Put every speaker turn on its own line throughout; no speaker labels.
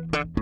Música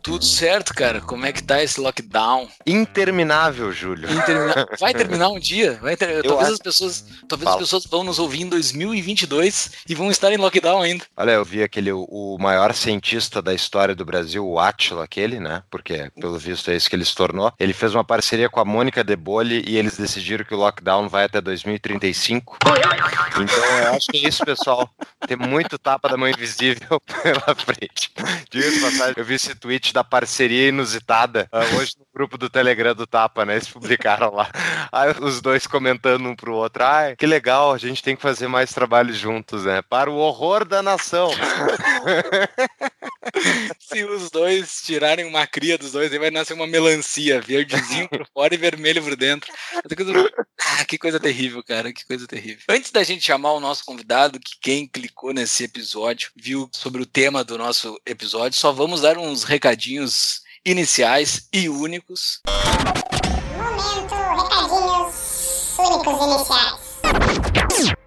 Tudo certo, cara. Como é que tá esse lockdown?
Interminável, Júlio.
Vai terminar um dia? Vai ter... Talvez acho... as pessoas, talvez as pessoas vão nos ouvir em 2022 e vão estar em lockdown ainda.
Olha, eu vi aquele o maior cientista da história do Brasil, o Átila, aquele, né? Porque pelo visto é isso que ele se tornou. Ele fez uma parceria com a Mônica De Bolle e eles decidiram que o lockdown vai até 2035. Então eu acho que é isso, pessoal. Tem muito tapa da mão invisível pela frente. Diga passagem, eu vi esse tweet da parceria inusitada. Uh, hoje grupo do Telegram do Tapa, né? Eles publicaram lá. Aí os dois comentando um pro outro. Ah, que legal, a gente tem que fazer mais trabalho juntos, né? Para o horror da nação.
Se os dois tirarem uma cria dos dois, aí vai nascer uma melancia, verdezinho por fora e vermelho por dentro. Ah, que coisa terrível, cara, que coisa terrível. Antes da gente chamar o nosso convidado, que quem clicou nesse episódio viu sobre o tema do nosso episódio, só vamos dar uns recadinhos iniciais e únicos.
Momento, recadinhos únicos iniciais.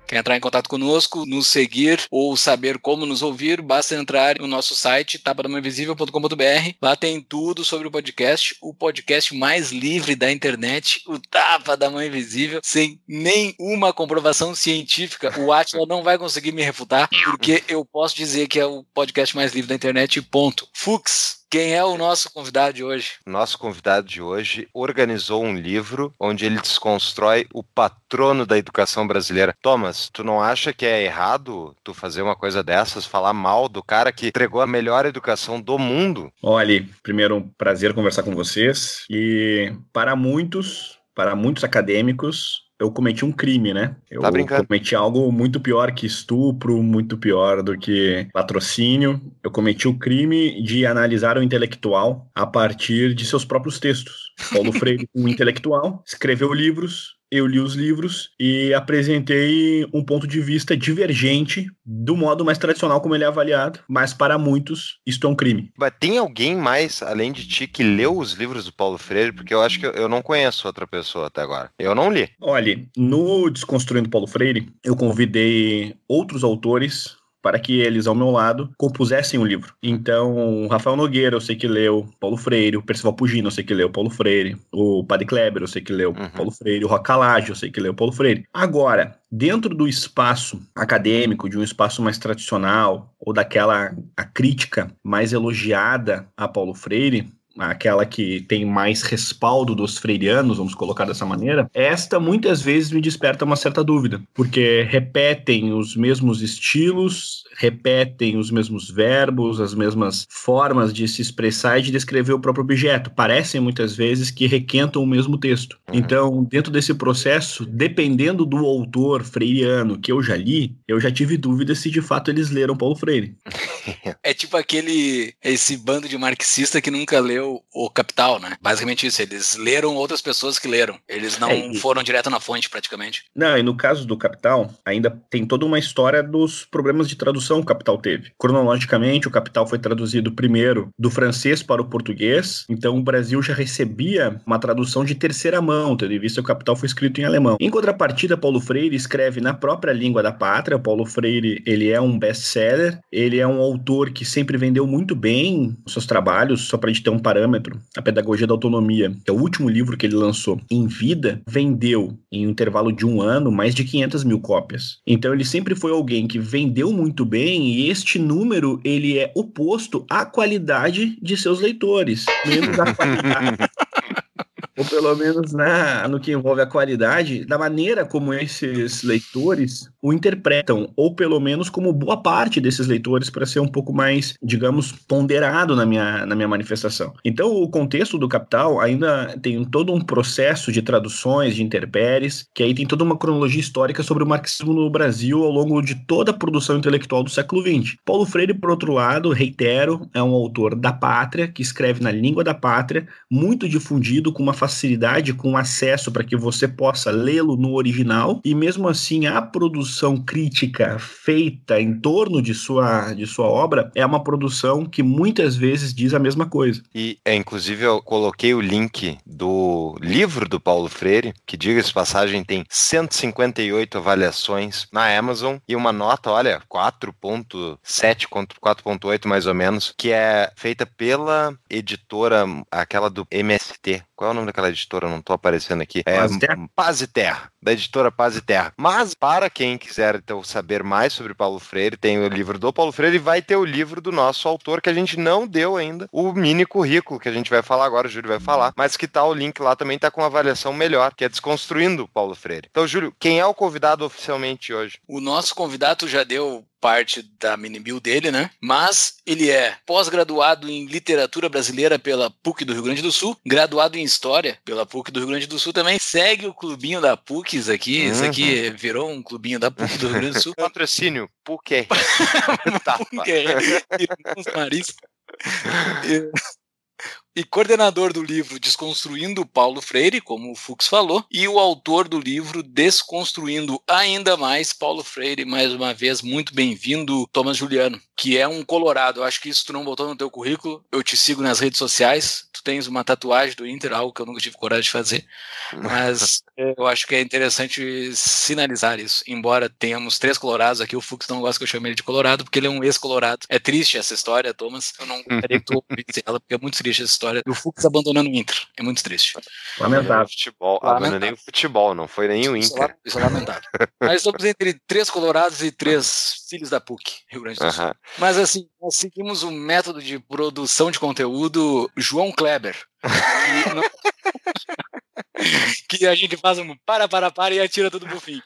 Quer entrar em contato conosco, nos seguir ou saber como nos ouvir, basta entrar no nosso site tapadamainvisível.com.br. Lá tem tudo sobre o podcast, o podcast mais livre da internet, o Tapa da Mãe Invisível, sem nenhuma comprovação científica. O Atila não vai conseguir me refutar, porque eu posso dizer que é o podcast mais livre da internet, ponto. Fux, quem é o nosso convidado de hoje?
Nosso convidado de hoje organizou um livro onde ele desconstrói o patrono da educação brasileira. Thomas, tu não acha que é errado tu fazer uma coisa dessas, falar mal do cara que entregou a melhor educação do mundo?
Olha, primeiro um prazer conversar com vocês e para muitos, para muitos acadêmicos, eu cometi um crime, né? Eu
tá brincando.
cometi algo muito pior que estupro, muito pior do que patrocínio. Eu cometi o crime de analisar o intelectual a partir de seus próprios textos. Paulo Freire, um intelectual, escreveu livros, eu li os livros e apresentei um ponto de vista divergente do modo mais tradicional como ele é avaliado, mas para muitos isto é um crime.
Mas tem alguém mais, além de ti, que leu os livros do Paulo Freire? Porque eu acho que eu não conheço outra pessoa até agora. Eu não li.
Olha, no Desconstruindo Paulo Freire, eu convidei outros autores para que eles, ao meu lado, compusessem o livro. Então, Rafael Nogueira, eu sei que leu, Paulo Freire, o Percival Pugino, eu sei que leu, Paulo Freire, o Padre Kleber, eu sei que leu, uhum. Paulo Freire, o Rocalage, eu sei que leu, Paulo Freire. Agora, dentro do espaço acadêmico, de um espaço mais tradicional, ou daquela a crítica mais elogiada a Paulo Freire, aquela que tem mais respaldo dos freirianos, vamos colocar dessa maneira, esta muitas vezes me desperta uma certa dúvida, porque repetem os mesmos estilos, repetem os mesmos verbos, as mesmas formas de se expressar e de descrever o próprio objeto. Parecem muitas vezes que requentam o mesmo texto. Uhum. Então, dentro desse processo, dependendo do autor freiriano que eu já li, eu já tive dúvidas se de fato eles leram Paulo Freire.
É tipo aquele esse bando de marxista que nunca leu o Capital, né? Basicamente isso, eles leram outras pessoas que leram. Eles não é, e... foram direto na fonte, praticamente.
Não, e no caso do Capital, ainda tem toda uma história dos problemas de tradução que o Capital teve. Cronologicamente, o Capital foi traduzido primeiro do francês para o português, então o Brasil já recebia uma tradução de terceira mão, tendo em vista que o Capital foi escrito em alemão. Em contrapartida, Paulo Freire escreve na própria língua da pátria. Paulo Freire, ele é um best-seller, ele é um autor que sempre vendeu muito bem os seus trabalhos, só para a gente ter um parâmetro, A Pedagogia da Autonomia, que é o último livro que ele lançou em vida, vendeu em um intervalo de um ano mais de 500 mil cópias. Então ele sempre foi alguém que vendeu muito bem e este número ele é oposto à qualidade de seus leitores, menos à qualidade ou pelo menos na, no que envolve a qualidade, da maneira como esses leitores o interpretam, ou pelo menos como boa parte desses leitores, para ser um pouco mais, digamos, ponderado na minha, na minha manifestação. Então, o contexto do Capital ainda tem todo um processo de traduções, de interpéries, que aí tem toda uma cronologia histórica sobre o marxismo no Brasil ao longo de toda a produção intelectual do século XX. Paulo Freire, por outro lado, reitero, é um autor da pátria, que escreve na língua da pátria, muito difundido, com uma facilidade, com acesso para que você possa lê-lo no original, e mesmo assim a produção crítica feita em torno de sua, de sua obra é uma produção que muitas vezes diz a mesma coisa.
E, é, inclusive, eu coloquei o link do livro do Paulo Freire, que, diga-se passagem, tem 158 avaliações na Amazon e uma nota, olha, 4.7, 4.8 mais ou menos, que é feita pela editora, aquela do MST. Qual é o nome daquela editora? Não estou aparecendo aqui. É
Paz e Terra?
Paz e Terra, da editora Paz e Terra. Mas, para quem quiser então, saber mais sobre Paulo Freire, tem o livro do Paulo Freire e vai ter o livro do nosso autor, que a gente não deu ainda, o mini currículo, que a gente vai falar agora, o Júlio vai falar, mas que tá o link lá também tá com uma avaliação melhor, que é Desconstruindo Paulo Freire. Então, Júlio, quem é o convidado oficialmente hoje?
O nosso convidado já deu parte da mini bio dele, né? Mas ele é pós-graduado em literatura brasileira pela PUC do Rio Grande do Sul, graduado em história pela PUC do Rio Grande do Sul também, segue o clubinho da PUC, isso aqui, isso aqui virou um clubinho da PUC do Rio Grande do Sul.
Patrocínio, PUC.
PUC irmãos Maris. E- coordenador do livro Desconstruindo Paulo Freire, como o Fux falou, e o autor do livro Desconstruindo Ainda Mais Paulo Freire, mais uma vez, muito bem-vindo, Thomas Juliano, que é um colorado. Eu acho que isso tu não botou no teu currículo. Eu te sigo nas redes sociais. Tu tens uma tatuagem do Inter, algo que eu nunca tive coragem de fazer. Mas eu acho que é interessante sinalizar isso. Embora tenhamos três colorados aqui, o Fux não gosta que eu chame ele de colorado, porque ele é um ex-colorado. É triste essa história, Thomas. Eu não gostaria que tu ouvisse ela, porque é muito triste essa história do Fux abandonando o Inter. É muito triste.
Lamentável.
Futebol,
Lamentável.
abandonei o futebol, não foi nem o
Isso é,
Inter.
isso é lamentável. Mas estamos entre três colorados e três filhos da PUC, Rio Grande do Sul. Mas assim, nós seguimos o método de produção de conteúdo João Kleber. Que, não- que a gente faz um para, para, para e atira tudo pro fim.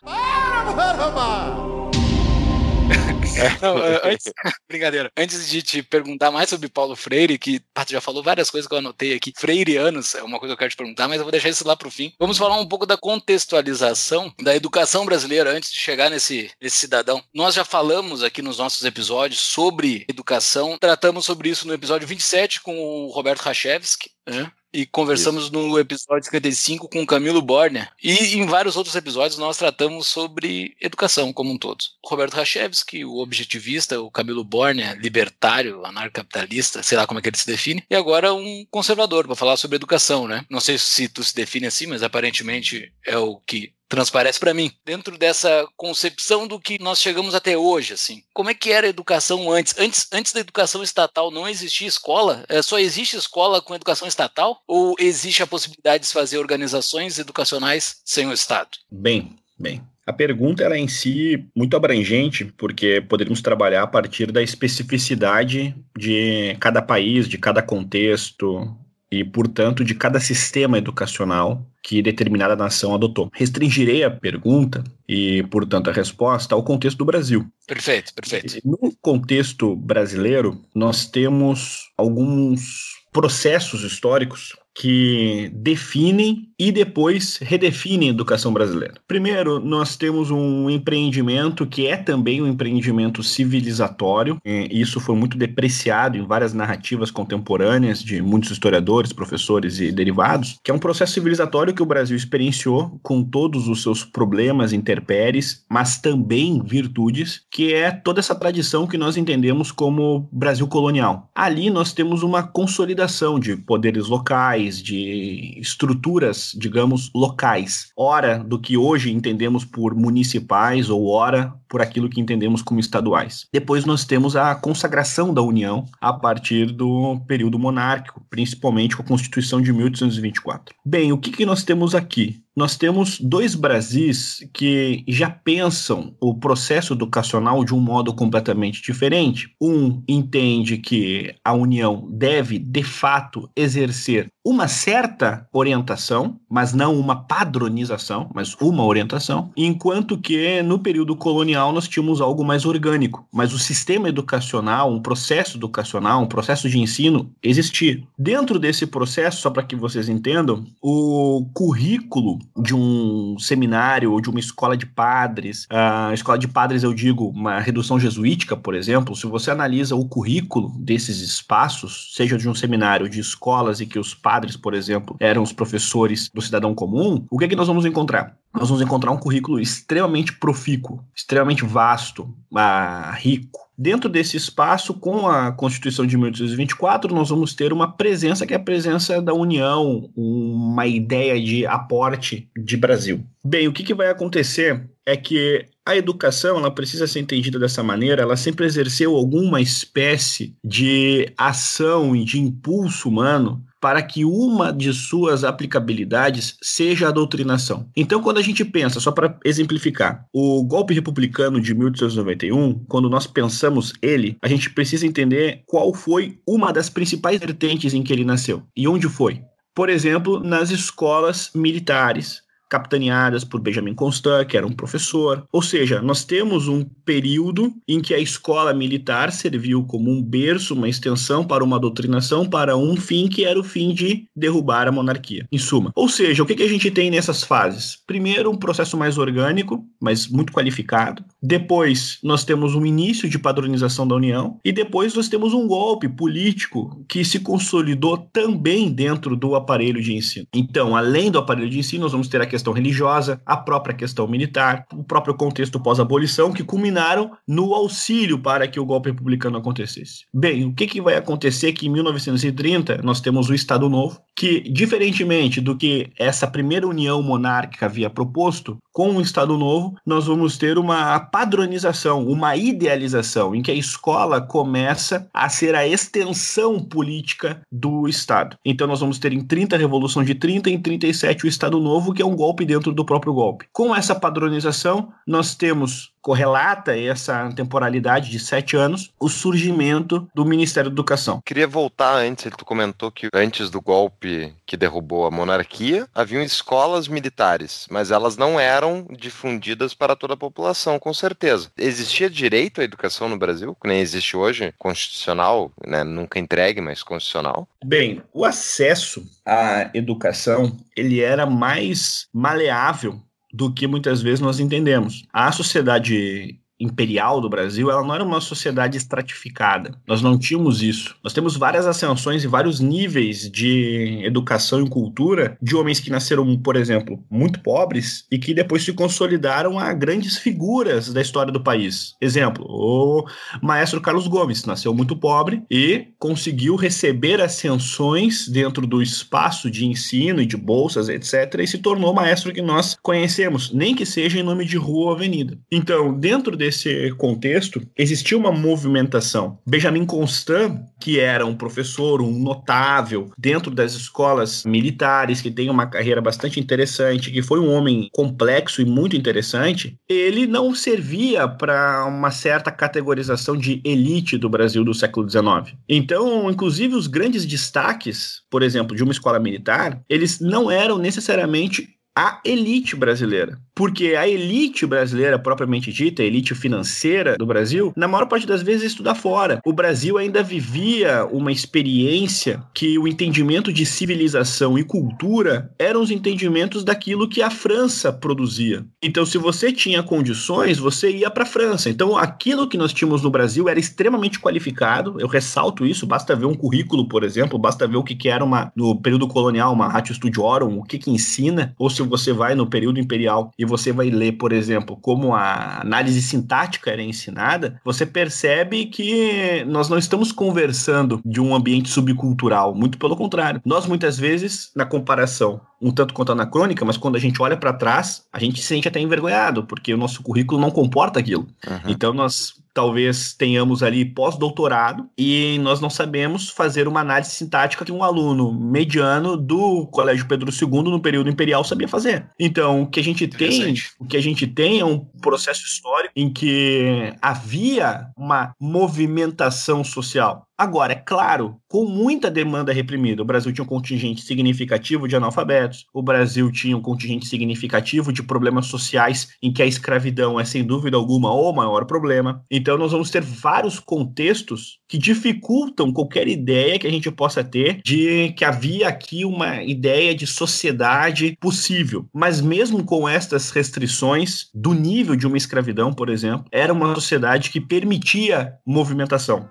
Não, eh, antes, brincadeira. Antes de te perguntar mais sobre Paulo Freire, que tu já falou várias coisas que eu anotei aqui. Freireanos é uma coisa que eu quero te perguntar, mas eu vou deixar isso lá pro fim. Vamos falar um pouco da contextualização da educação brasileira antes de chegar nesse, nesse cidadão. Nós já falamos aqui nos nossos episódios sobre educação, tratamos sobre isso no episódio 27 com o Roberto Rachevski, né? E conversamos no episódio 55 com o Camilo Borner. E em vários outros episódios nós tratamos sobre educação como um todo. O Roberto Rachevski, o objetivista, o Camilo Borner, libertário, anarcocapitalista, sei lá como é que ele se define. E agora um conservador para falar sobre educação, né? Não sei se tu se define assim, mas aparentemente é o que transparece para mim dentro dessa concepção do que nós chegamos até hoje assim. Como é que era a educação antes? Antes antes da educação estatal não existia escola? É, só existe escola com educação estatal? Ou existe a possibilidade de fazer organizações educacionais sem o estado?
Bem, bem. A pergunta ela é em si muito abrangente, porque poderíamos trabalhar a partir da especificidade de cada país, de cada contexto e, portanto, de cada sistema educacional que determinada nação adotou. Restringirei a pergunta e, portanto, a resposta ao contexto do Brasil.
perfeito perfeito
No contexto brasileiro, nós temos alguns processos históricos que definem e depois redefinem a educação brasileira. Primeiro, nós temos um empreendimento que é também um empreendimento civilizatório. E isso foi muito depreciado em várias narrativas contemporâneas de muitos historiadores, professores e derivados, que é um processo civilizatório que o Brasil experienciou com todos os seus problemas, intempéries, mas também virtudes, que é toda essa tradição que nós entendemos como Brasil colonial. Ali nós temos uma consolidação de poderes locais, de estruturas, digamos, locais. Ora do que hoje entendemos por municipais ou ora por aquilo que entendemos como estaduais. Depois nós temos a consagração da União a partir do período monárquico, principalmente com a Constituição de 1824. Bem, o que, que nós temos aqui? Nós temos dois Brasis que já pensam o processo educacional de um modo completamente diferente. Um entende que a União deve, de fato, exercer uma certa orientação, mas não uma padronização, mas uma orientação, enquanto que no período colonial nós tínhamos algo mais orgânico, mas o sistema educacional, um processo educacional, um processo de ensino existia. Dentro desse processo, só para que vocês entendam, o currículo de um seminário ou de uma escola de padres, a escola de padres eu digo uma redução jesuítica, por exemplo, se você analisa o currículo desses espaços, seja de um seminário de escolas e que os padres padres, por exemplo, eram os professores do cidadão comum, o que é que nós vamos encontrar? Nós vamos encontrar um currículo extremamente profícuo, extremamente vasto, ah, rico. Dentro desse espaço, com a Constituição de 1824, nós vamos ter uma presença que é a presença da União, uma ideia de aporte de Brasil. Bem, o que, que vai acontecer é que a educação ela precisa ser entendida dessa maneira, ela sempre exerceu alguma espécie de ação e de impulso humano para que uma de suas aplicabilidades seja a doutrinação. Então, quando a gente pensa, só para exemplificar, o golpe republicano de 1891, quando nós pensamos ele, a gente precisa entender qual foi uma das principais vertentes em que ele nasceu e onde foi. Por exemplo, nas escolas militares, capitaneadas por Benjamin Constant, que era um professor. Ou seja, nós temos um período em que a escola militar serviu como um berço, uma extensão para uma doutrinação, para um fim que era o fim de derrubar a monarquia, em suma. Ou seja, o que, a gente tem nessas fases? Primeiro, um processo mais orgânico, mas muito qualificado. Depois, nós temos um início de padronização da União. E depois, nós temos um golpe político que se consolidou também dentro do aparelho de ensino. Então, além do aparelho de ensino, nós vamos ter a questão religiosa, a própria questão militar, o próprio contexto pós-abolição, que culminaram no auxílio para que o golpe republicano acontecesse. Bem, o que, que vai acontecer que em 1930 nós temos o Estado Novo, que, diferentemente do que essa primeira união monárquica havia proposto, com o Estado Novo, nós vamos ter uma padronização, uma idealização, em que a escola começa a ser a extensão política do Estado. Então, nós vamos ter em 30 a Revolução de 30, em 37 o Estado Novo, que é um golpe dentro do próprio golpe. Com essa padronização, nós temos correlata essa temporalidade de sete anos, o surgimento do Ministério da Educação.
Queria voltar antes, tu comentou que antes do golpe que derrubou a monarquia, haviam escolas militares, mas elas não eram difundidas para toda a população, com certeza. Existia direito à educação no Brasil, que nem existe hoje, constitucional, né? nunca entregue, mas constitucional?
Bem, o acesso à educação, ele era mais maleável do que muitas vezes nós entendemos. A sociedade imperial do Brasil, ela não era uma sociedade estratificada. Nós não tínhamos isso. Nós temos várias ascensões e vários níveis de educação e cultura de homens que nasceram, por exemplo, muito pobres e que depois se consolidaram a grandes figuras da história do país. Exemplo, o maestro Carlos Gomes nasceu muito pobre e conseguiu receber ascensões dentro do espaço de ensino e de bolsas, etc, e se tornou maestro que nós conhecemos, nem que seja em nome de rua ou avenida. Então, dentro de desse contexto, existia uma movimentação. Benjamin Constant, que era um professor, um notável dentro das escolas militares, que tem uma carreira bastante interessante, que foi um homem complexo e muito interessante, ele não servia para uma certa categorização de elite do Brasil do século XIX. Então, inclusive, os grandes destaques, por exemplo, de uma escola militar, eles não eram necessariamente a elite brasileira. Porque a elite brasileira, propriamente dita, a elite financeira do Brasil, na maior parte das vezes estuda fora. O Brasil ainda vivia uma experiência que o entendimento de civilização e cultura eram os entendimentos daquilo que a França produzia. Então, se você tinha condições, você ia para a França. Então, aquilo que nós tínhamos no Brasil era extremamente qualificado. Eu ressalto isso, basta ver um currículo, por exemplo, basta ver o que, era uma, no período colonial, uma ratio studiorum, o que, que ensina, ou se você vai no período imperial e você vai ler, por exemplo, como a análise sintática era ensinada, você percebe que nós não estamos conversando de um ambiente subcultural, muito pelo contrário. Nós muitas vezes, na comparação um tanto quanto anacrônica, mas quando a gente olha para trás, a gente se sente até envergonhado, porque o nosso currículo não comporta aquilo. Uhum. Então nós talvez tenhamos ali pós-doutorado e nós não sabemos fazer uma análise sintática que um aluno mediano do Colégio Pedro II no período imperial sabia fazer. Então, o que a gente tem, o que a gente tem é um processo histórico em que havia uma movimentação social. Agora, é claro, com muita demanda reprimida, o Brasil tinha um contingente significativo de analfabetos, o Brasil tinha um contingente significativo de problemas sociais em que a escravidão é, sem dúvida alguma, o maior problema. Então, nós vamos ter vários contextos que dificultam qualquer ideia que a gente possa ter de que havia aqui uma ideia de sociedade possível. Mas, mesmo com estas restrições do nível de uma escravidão, por exemplo, era uma sociedade que permitia movimentação.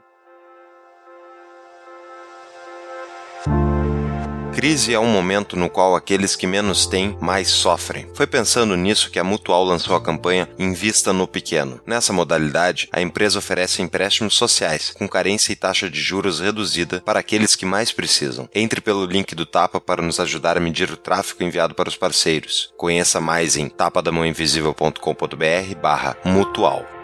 Crise é um momento no qual aqueles que menos têm mais sofrem. Foi pensando nisso que a Mutual lançou a campanha Invista no Pequeno. Nessa modalidade, a empresa oferece empréstimos sociais, com carência e taxa de juros reduzida para aqueles que mais precisam. Entre pelo link do Tapa para nos ajudar a medir o tráfego enviado para os parceiros. Conheça mais em tapadamãoinvisível.com.br barra mutual.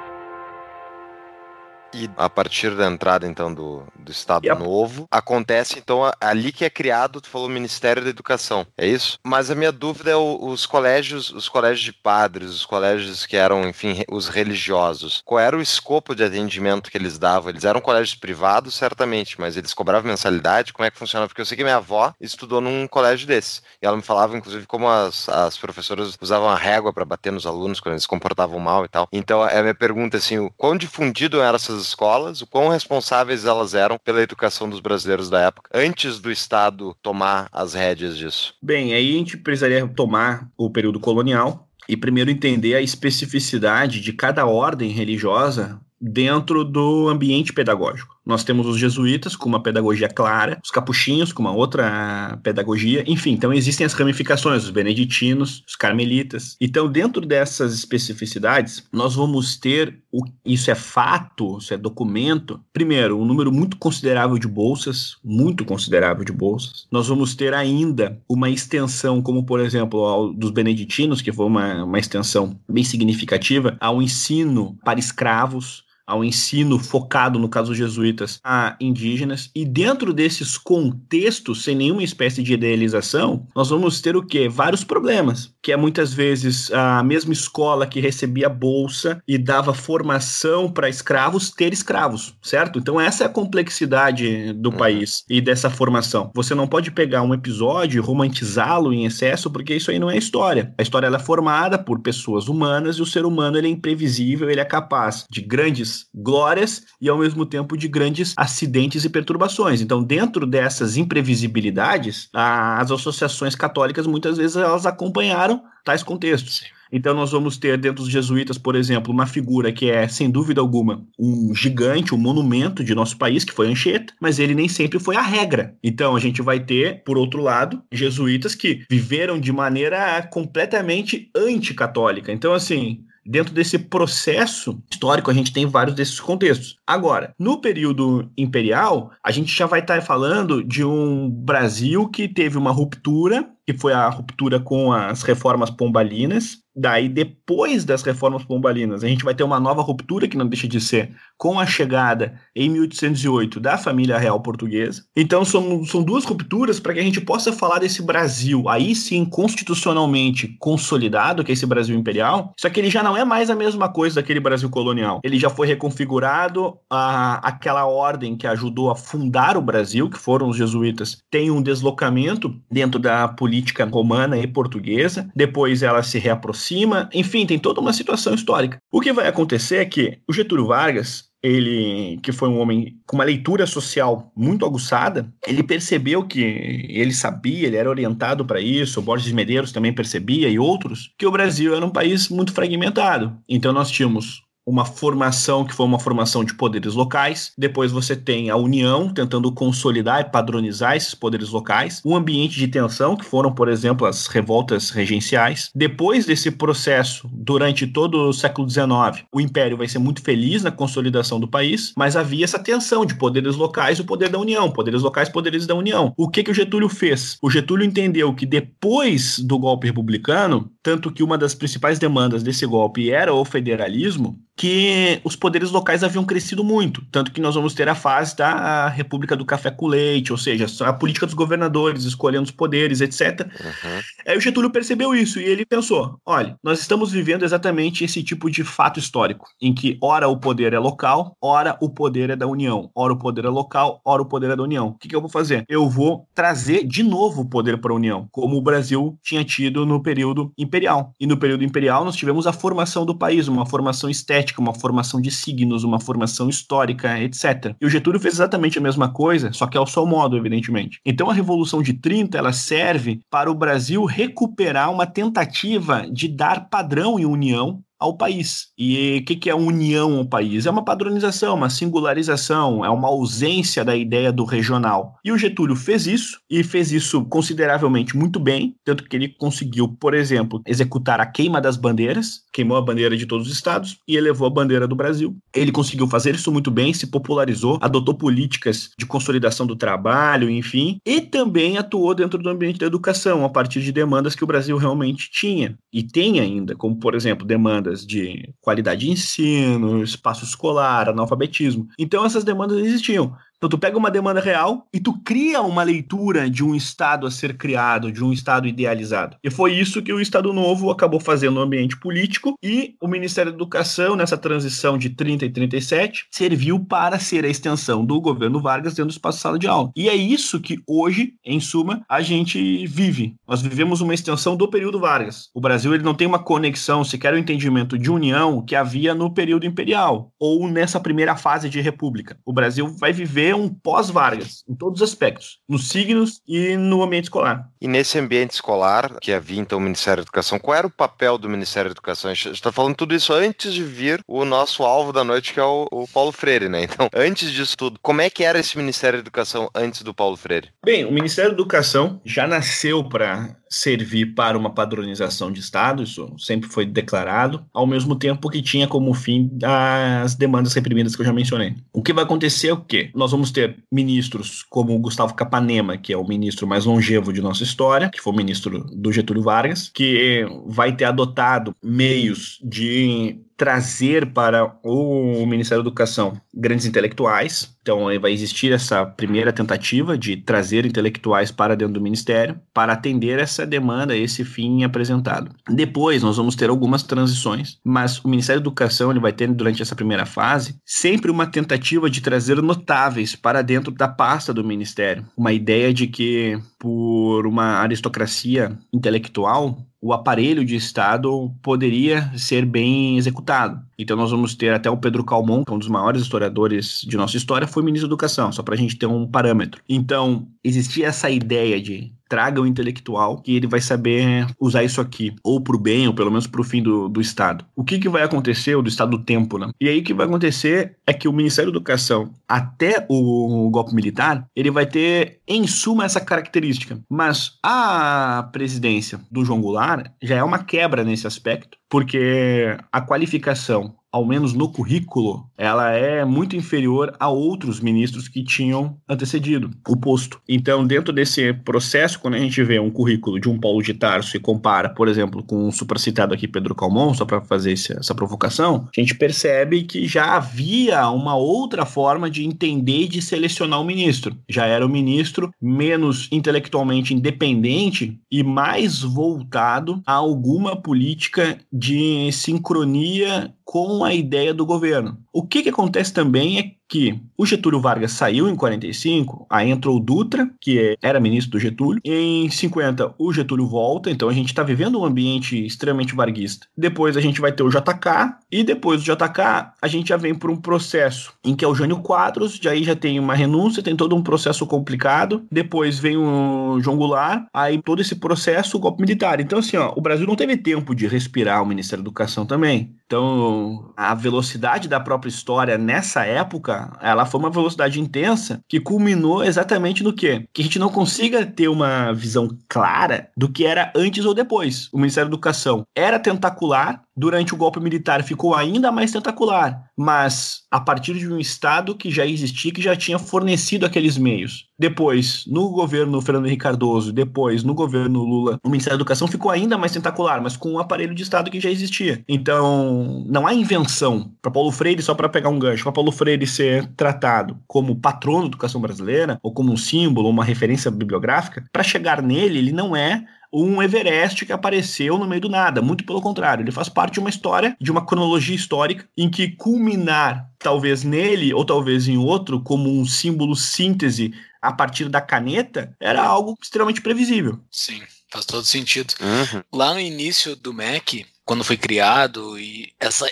E a partir da entrada, então, do, do Estado yep. Novo, acontece, então, ali que é criado, tu falou Ministério da Educação, é isso? Mas a minha dúvida é o, os colégios, os colégios de padres, os colégios que eram, enfim, os religiosos. Qual era o escopo de atendimento que eles davam? Eles eram colégios privados, certamente, mas eles cobravam mensalidade? Como é que funcionava? Porque eu sei que minha avó estudou num colégio desse. E ela me falava, inclusive, como as, as professoras usavam a régua para bater nos alunos quando eles se comportavam mal e tal. Então, a minha pergunta, assim, o quão difundido eram essas escolas, o quão responsáveis elas eram pela educação dos brasileiros da época, antes do Estado tomar as rédeas disso?
Bem, aí a gente precisaria tomar o período colonial e primeiro entender a especificidade de cada ordem religiosa dentro do ambiente pedagógico. Nós temos os jesuítas com uma pedagogia clara, os capuchinhos com uma outra pedagogia, enfim, então existem as ramificações, os beneditinos, os carmelitas. Então, dentro dessas especificidades, nós vamos ter, o, isso é fato, isso é documento, primeiro, um número muito considerável de bolsas, muito considerável de bolsas. Nós vamos ter ainda uma extensão, como por exemplo, ao, dos beneditinos, que foi uma, uma extensão bem significativa, ao ensino para escravos ao ensino focado, no caso dos jesuítas, a indígenas. E dentro desses contextos, sem nenhuma espécie de idealização, nós vamos ter o quê? Vários problemas, que é muitas vezes a mesma escola que recebia bolsa e dava formação para escravos ter escravos, certo? Então essa é a complexidade do uhum. país e dessa formação. Você não pode pegar um episódio e romantizá-lo em excesso, porque isso aí não é história. A história é formada por pessoas humanas e o ser humano ele é imprevisível, ele é capaz de grandes glórias e ao mesmo tempo de grandes acidentes e perturbações. Então, dentro dessas imprevisibilidades, as associações católicas muitas vezes elas acompanharam tais contextos. Sim. Então, nós vamos ter dentro dos jesuítas, por exemplo, uma figura que é, sem dúvida alguma, um gigante, um monumento de nosso país, que foi Anchieta, mas ele nem sempre foi a regra. Então, a gente vai ter, por outro lado, jesuítas que viveram de maneira completamente anticatólica. Então, assim, dentro desse processo histórico, a gente tem vários desses contextos. Agora, no período imperial, a gente já vai estar falando de um Brasil que teve uma ruptura, que foi a ruptura com as reformas pombalinas, Daí, depois das reformas pombalinas, a gente vai ter uma nova ruptura, que não deixa de ser, com a chegada em 1808 da família real portuguesa. Então, são, são duas rupturas para que a gente possa falar desse Brasil, aí sim, constitucionalmente consolidado, que é esse Brasil imperial, só que ele já não é mais a mesma coisa daquele Brasil colonial. Ele já foi reconfigurado, a, aquela ordem que ajudou a fundar o Brasil, que foram os jesuítas, tem um deslocamento dentro da política romana e portuguesa, depois ela se reaproxima enfim, tem toda uma situação histórica. O que vai acontecer é que o Getúlio Vargas, ele que foi um homem com uma leitura social muito aguçada, ele percebeu que ele sabia, ele era orientado para isso, o Borges Medeiros também percebia e outros, que o Brasil era um país muito fragmentado. Então nós tínhamos uma formação que foi uma formação de poderes locais. Depois você tem a União tentando consolidar e padronizar esses poderes locais. Um ambiente de tensão, que foram, por exemplo, as revoltas regenciais. Depois desse processo, durante todo o século XIX, o Império vai ser muito feliz na consolidação do país, mas havia essa tensão de poderes locais e o poder da União. Poderes locais, poderes da União. O que, que o Getúlio fez? O Getúlio entendeu que depois do golpe republicano, tanto que uma das principais demandas desse golpe era o federalismo, que os poderes locais haviam crescido muito, tanto que nós vamos ter a fase da República do Café com Leite, ou seja, a política dos governadores escolhendo os poderes, etc. Uhum. Aí o Getúlio percebeu isso e ele pensou: olha, nós estamos vivendo exatamente esse tipo de fato histórico, em que ora o poder é local, ora o poder é da União, ora o poder é local, ora o poder é da União. O que, que eu vou fazer? Eu vou trazer de novo o poder para a União, como o Brasil tinha tido no período imperial. E no período imperial nós tivemos a formação do país, uma formação estética, uma formação de signos, uma formação histórica, etc. E o Getúlio fez exatamente a mesma coisa, só que ao seu modo, evidentemente. Então a Revolução de 30 ela serve para o Brasil recuperar uma tentativa de dar padrão e união ao país. E o que, que é união ao país? É uma padronização, uma singularização, é uma ausência da ideia do regional. E o Getúlio fez isso, e fez isso consideravelmente muito bem, tanto que ele conseguiu, por exemplo, executar a queima das bandeiras, queimou a bandeira de todos os estados e elevou a bandeira do Brasil. Ele conseguiu fazer isso muito bem, se popularizou, adotou políticas de consolidação do trabalho, enfim, e também atuou dentro do ambiente da educação, a partir de demandas que o Brasil realmente tinha e tem ainda, como, por exemplo, demandas de qualidade de ensino, espaço escolar, analfabetismo. Então essas demandas existiam. Então tu pega uma demanda real e tu cria uma leitura de um estado a ser criado, de um estado idealizado. E foi isso que o Estado Novo acabou fazendo no ambiente político e o Ministério da Educação nessa transição de 30 e 37 serviu para ser a extensão do governo Vargas dentro do espaço sala de aula. E é isso que hoje, em suma, a gente vive. Nós vivemos uma extensão do período Vargas. O Brasil ele não tem uma conexão, sequer o um entendimento de união que havia no período imperial ou nessa primeira fase de república. O Brasil vai viver um pós-Vargas, em todos os aspectos, nos signos e no ambiente escolar.
E nesse ambiente escolar, que havia então o Ministério da Educação, qual era o papel do Ministério da Educação? A gente está falando tudo isso antes de vir o nosso alvo da noite, que é o, o Paulo Freire, né? Então, antes disso tudo, como é que era esse Ministério da Educação antes do Paulo Freire?
Bem, o Ministério da Educação já nasceu para servir para uma padronização de Estado, isso sempre foi declarado, ao mesmo tempo que tinha como fim as demandas reprimidas que eu já mencionei. O que vai acontecer é o quê? Nós vamos ter ministros como o Gustavo Capanema, que é o ministro mais longevo de nossa história, que foi ministro do Getúlio Vargas, que vai ter adotado meios de trazer para o Ministério da Educação grandes intelectuais. Então, vai existir essa primeira tentativa de trazer intelectuais para dentro do Ministério para atender essa demanda, esse fim apresentado. Depois, nós vamos ter algumas transições, mas o Ministério da Educação ele vai ter, durante essa primeira fase, sempre uma tentativa de trazer notáveis para dentro da pasta do Ministério. Uma ideia de que, por uma aristocracia intelectual, o aparelho de Estado poderia ser bem executado. Então nós vamos ter até o Pedro Calmon, que é um dos maiores historiadores de nossa história, foi ministro da Educação, só para a gente ter um parâmetro. Então existia essa ideia de traga o intelectual que ele vai saber usar isso aqui, ou para o bem, ou pelo menos para o fim do, do Estado. O que, que vai acontecer, do Estado do tempo, né? E aí o que vai acontecer é que o Ministério da Educação, até o golpe militar, ele vai ter, em suma, essa característica. Mas a presidência do João Goulart já é uma quebra nesse aspecto, porque a qualificação ao menos no currículo, ela é muito inferior a outros ministros que tinham antecedido o posto. Então, dentro desse processo, quando a gente vê um currículo de um Paulo de Tarso e compara, por exemplo, com o supracitado aqui Pedro Calmon, só para fazer esse, essa provocação, a gente percebe que já havia uma outra forma de entender e de selecionar o ministro. Já era o ministro menos intelectualmente independente e mais voltado a alguma política de sincronia com a ideia do governo. O que, que acontece também é que o Getúlio Vargas saiu em 45, aí entrou o Dutra, que era ministro do Getúlio. Em 50, o Getúlio volta, então a gente está vivendo um ambiente extremamente varguista. Depois a gente vai ter o JK, e depois do JK, a gente já vem por um processo em que é o Jânio Quadros, de aí já tem uma renúncia, tem todo um processo complicado. Depois vem o João Goulart, aí todo esse processo, o golpe militar. Então, assim, ó, o Brasil não teve tempo de respirar o Ministério da Educação também. Então, a velocidade da própria história nessa época, ela foi uma velocidade intensa que culminou exatamente no quê? Que a gente não consiga ter uma visão clara do que era antes ou depois. O Ministério da Educação era tentacular, Durante o golpe militar ficou ainda mais tentacular, mas a partir de um Estado que já existia, que já tinha fornecido aqueles meios. Depois, no governo Fernando Henrique Cardoso, depois, no governo Lula, o Ministério da Educação ficou ainda mais tentacular, mas com um aparelho de Estado que já existia. Então, não há invenção para Paulo Freire, só para pegar um gancho, para Paulo Freire ser tratado como patrono da educação brasileira, ou como um símbolo, uma referência bibliográfica, para chegar nele, ele não é um Everest que apareceu no meio do nada. Muito pelo contrário, ele faz parte de uma história, de uma cronologia histórica, em que culminar, talvez nele ou talvez em outro, como um símbolo síntese a partir da caneta, era algo extremamente previsível.
Sim, faz todo sentido. Uhum. Lá no início do Mac, quando foi criado e essa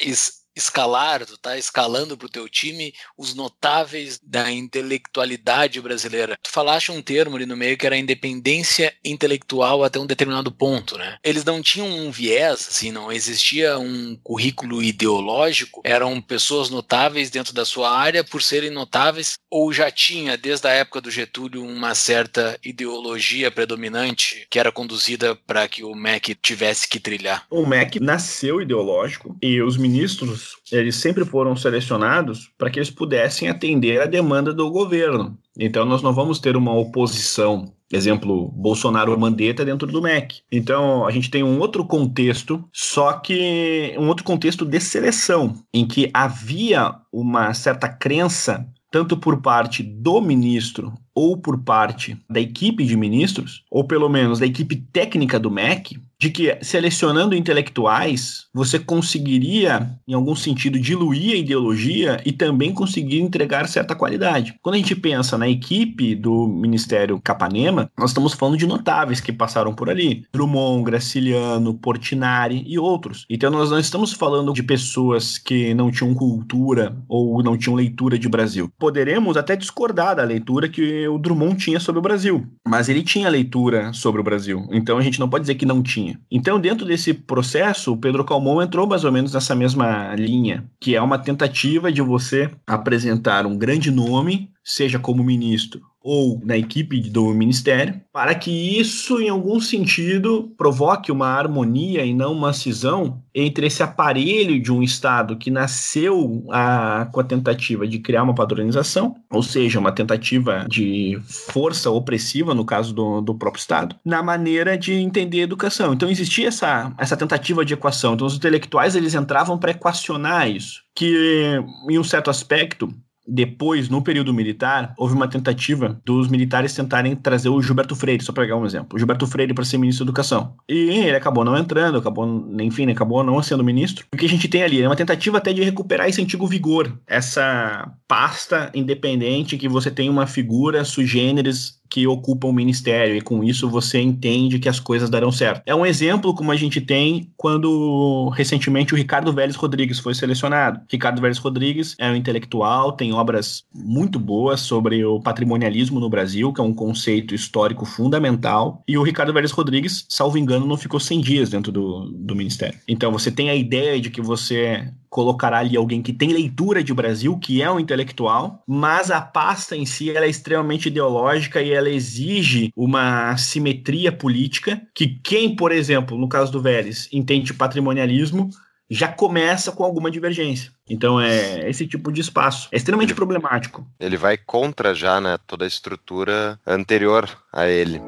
escalar, tu tá escalando pro teu time os notáveis da intelectualidade brasileira. Tu falaste um termo ali no meio que era independência intelectual até um determinado ponto, né? Eles não tinham um viés, assim, não existia um currículo ideológico, eram pessoas notáveis dentro da sua área por serem notáveis, ou já tinha, desde a época do Getúlio, uma certa ideologia predominante que era conduzida para que o MEC tivesse que trilhar?
O MEC nasceu ideológico e os ministros eles sempre foram selecionados para que eles pudessem atender a demanda do governo. Então nós não vamos ter uma oposição exemplo, Bolsonaro Mandetta dentro do MEC. Então, a gente tem um outro contexto, só que um outro contexto de seleção, em que havia uma certa crença, tanto por parte do ministro ou por parte da equipe de ministros, ou pelo menos da equipe técnica do MEC, de que selecionando intelectuais você conseguiria, em algum sentido, diluir a ideologia e também conseguir entregar certa qualidade. Quando a gente pensa na equipe do Ministério Capanema, nós estamos falando de notáveis que passaram por ali: Drummond, Graciliano, Portinari e outros. Então nós não estamos falando de pessoas que não tinham cultura ou não tinham leitura de Brasil. Poderemos até discordar da leitura o Drummond tinha sobre o Brasil, mas ele tinha leitura sobre o Brasil. Então a gente não pode dizer que não tinha. Então, dentro desse processo, o Pedro Calmon entrou mais ou menos nessa mesma linha, que é uma tentativa de você apresentar um grande nome, seja como ministro ou na equipe do ministério, para que isso, em algum sentido, provoque uma harmonia e não uma cisão entre esse aparelho de um Estado que nasceu a, com a tentativa de criar uma padronização, ou seja, uma tentativa de força opressiva, no caso do, do próprio Estado, na maneira de entender a educação. Então existia essa, essa tentativa de equação. Então os intelectuais eles entravam para equacionar isso, que em um certo aspecto depois, no período militar, houve uma tentativa dos militares tentarem trazer o Gilberto Freire, só para pegar um exemplo. O Gilberto Freire para ser ministro da Educação. E ele acabou não entrando, acabou, enfim, acabou não sendo ministro. O que a gente tem ali é uma tentativa até de recuperar esse antigo vigor, essa pasta independente que você tem uma figura sui generis que ocupa o ministério, e com isso você entende que as coisas darão certo. É um exemplo como a gente tem quando recentemente o Ricardo Vélez Rodrigues foi selecionado. Ricardo Vélez Rodrigues é um intelectual, tem obras muito boas sobre o patrimonialismo no Brasil, que é um conceito histórico fundamental, e o Ricardo Vélez Rodrigues, salvo engano, não ficou 100 dias dentro do, do ministério. Então você tem a ideia de que você colocará ali alguém que tem leitura de Brasil, que é um intelectual, mas a pasta em si é extremamente ideológica e ela exige uma simetria política que quem, por exemplo, no caso do Vélez, entende patrimonialismo, já começa com alguma divergência. Então é esse tipo de espaço. É extremamente problemático.
Ele vai contra já, né, toda a estrutura anterior a ele.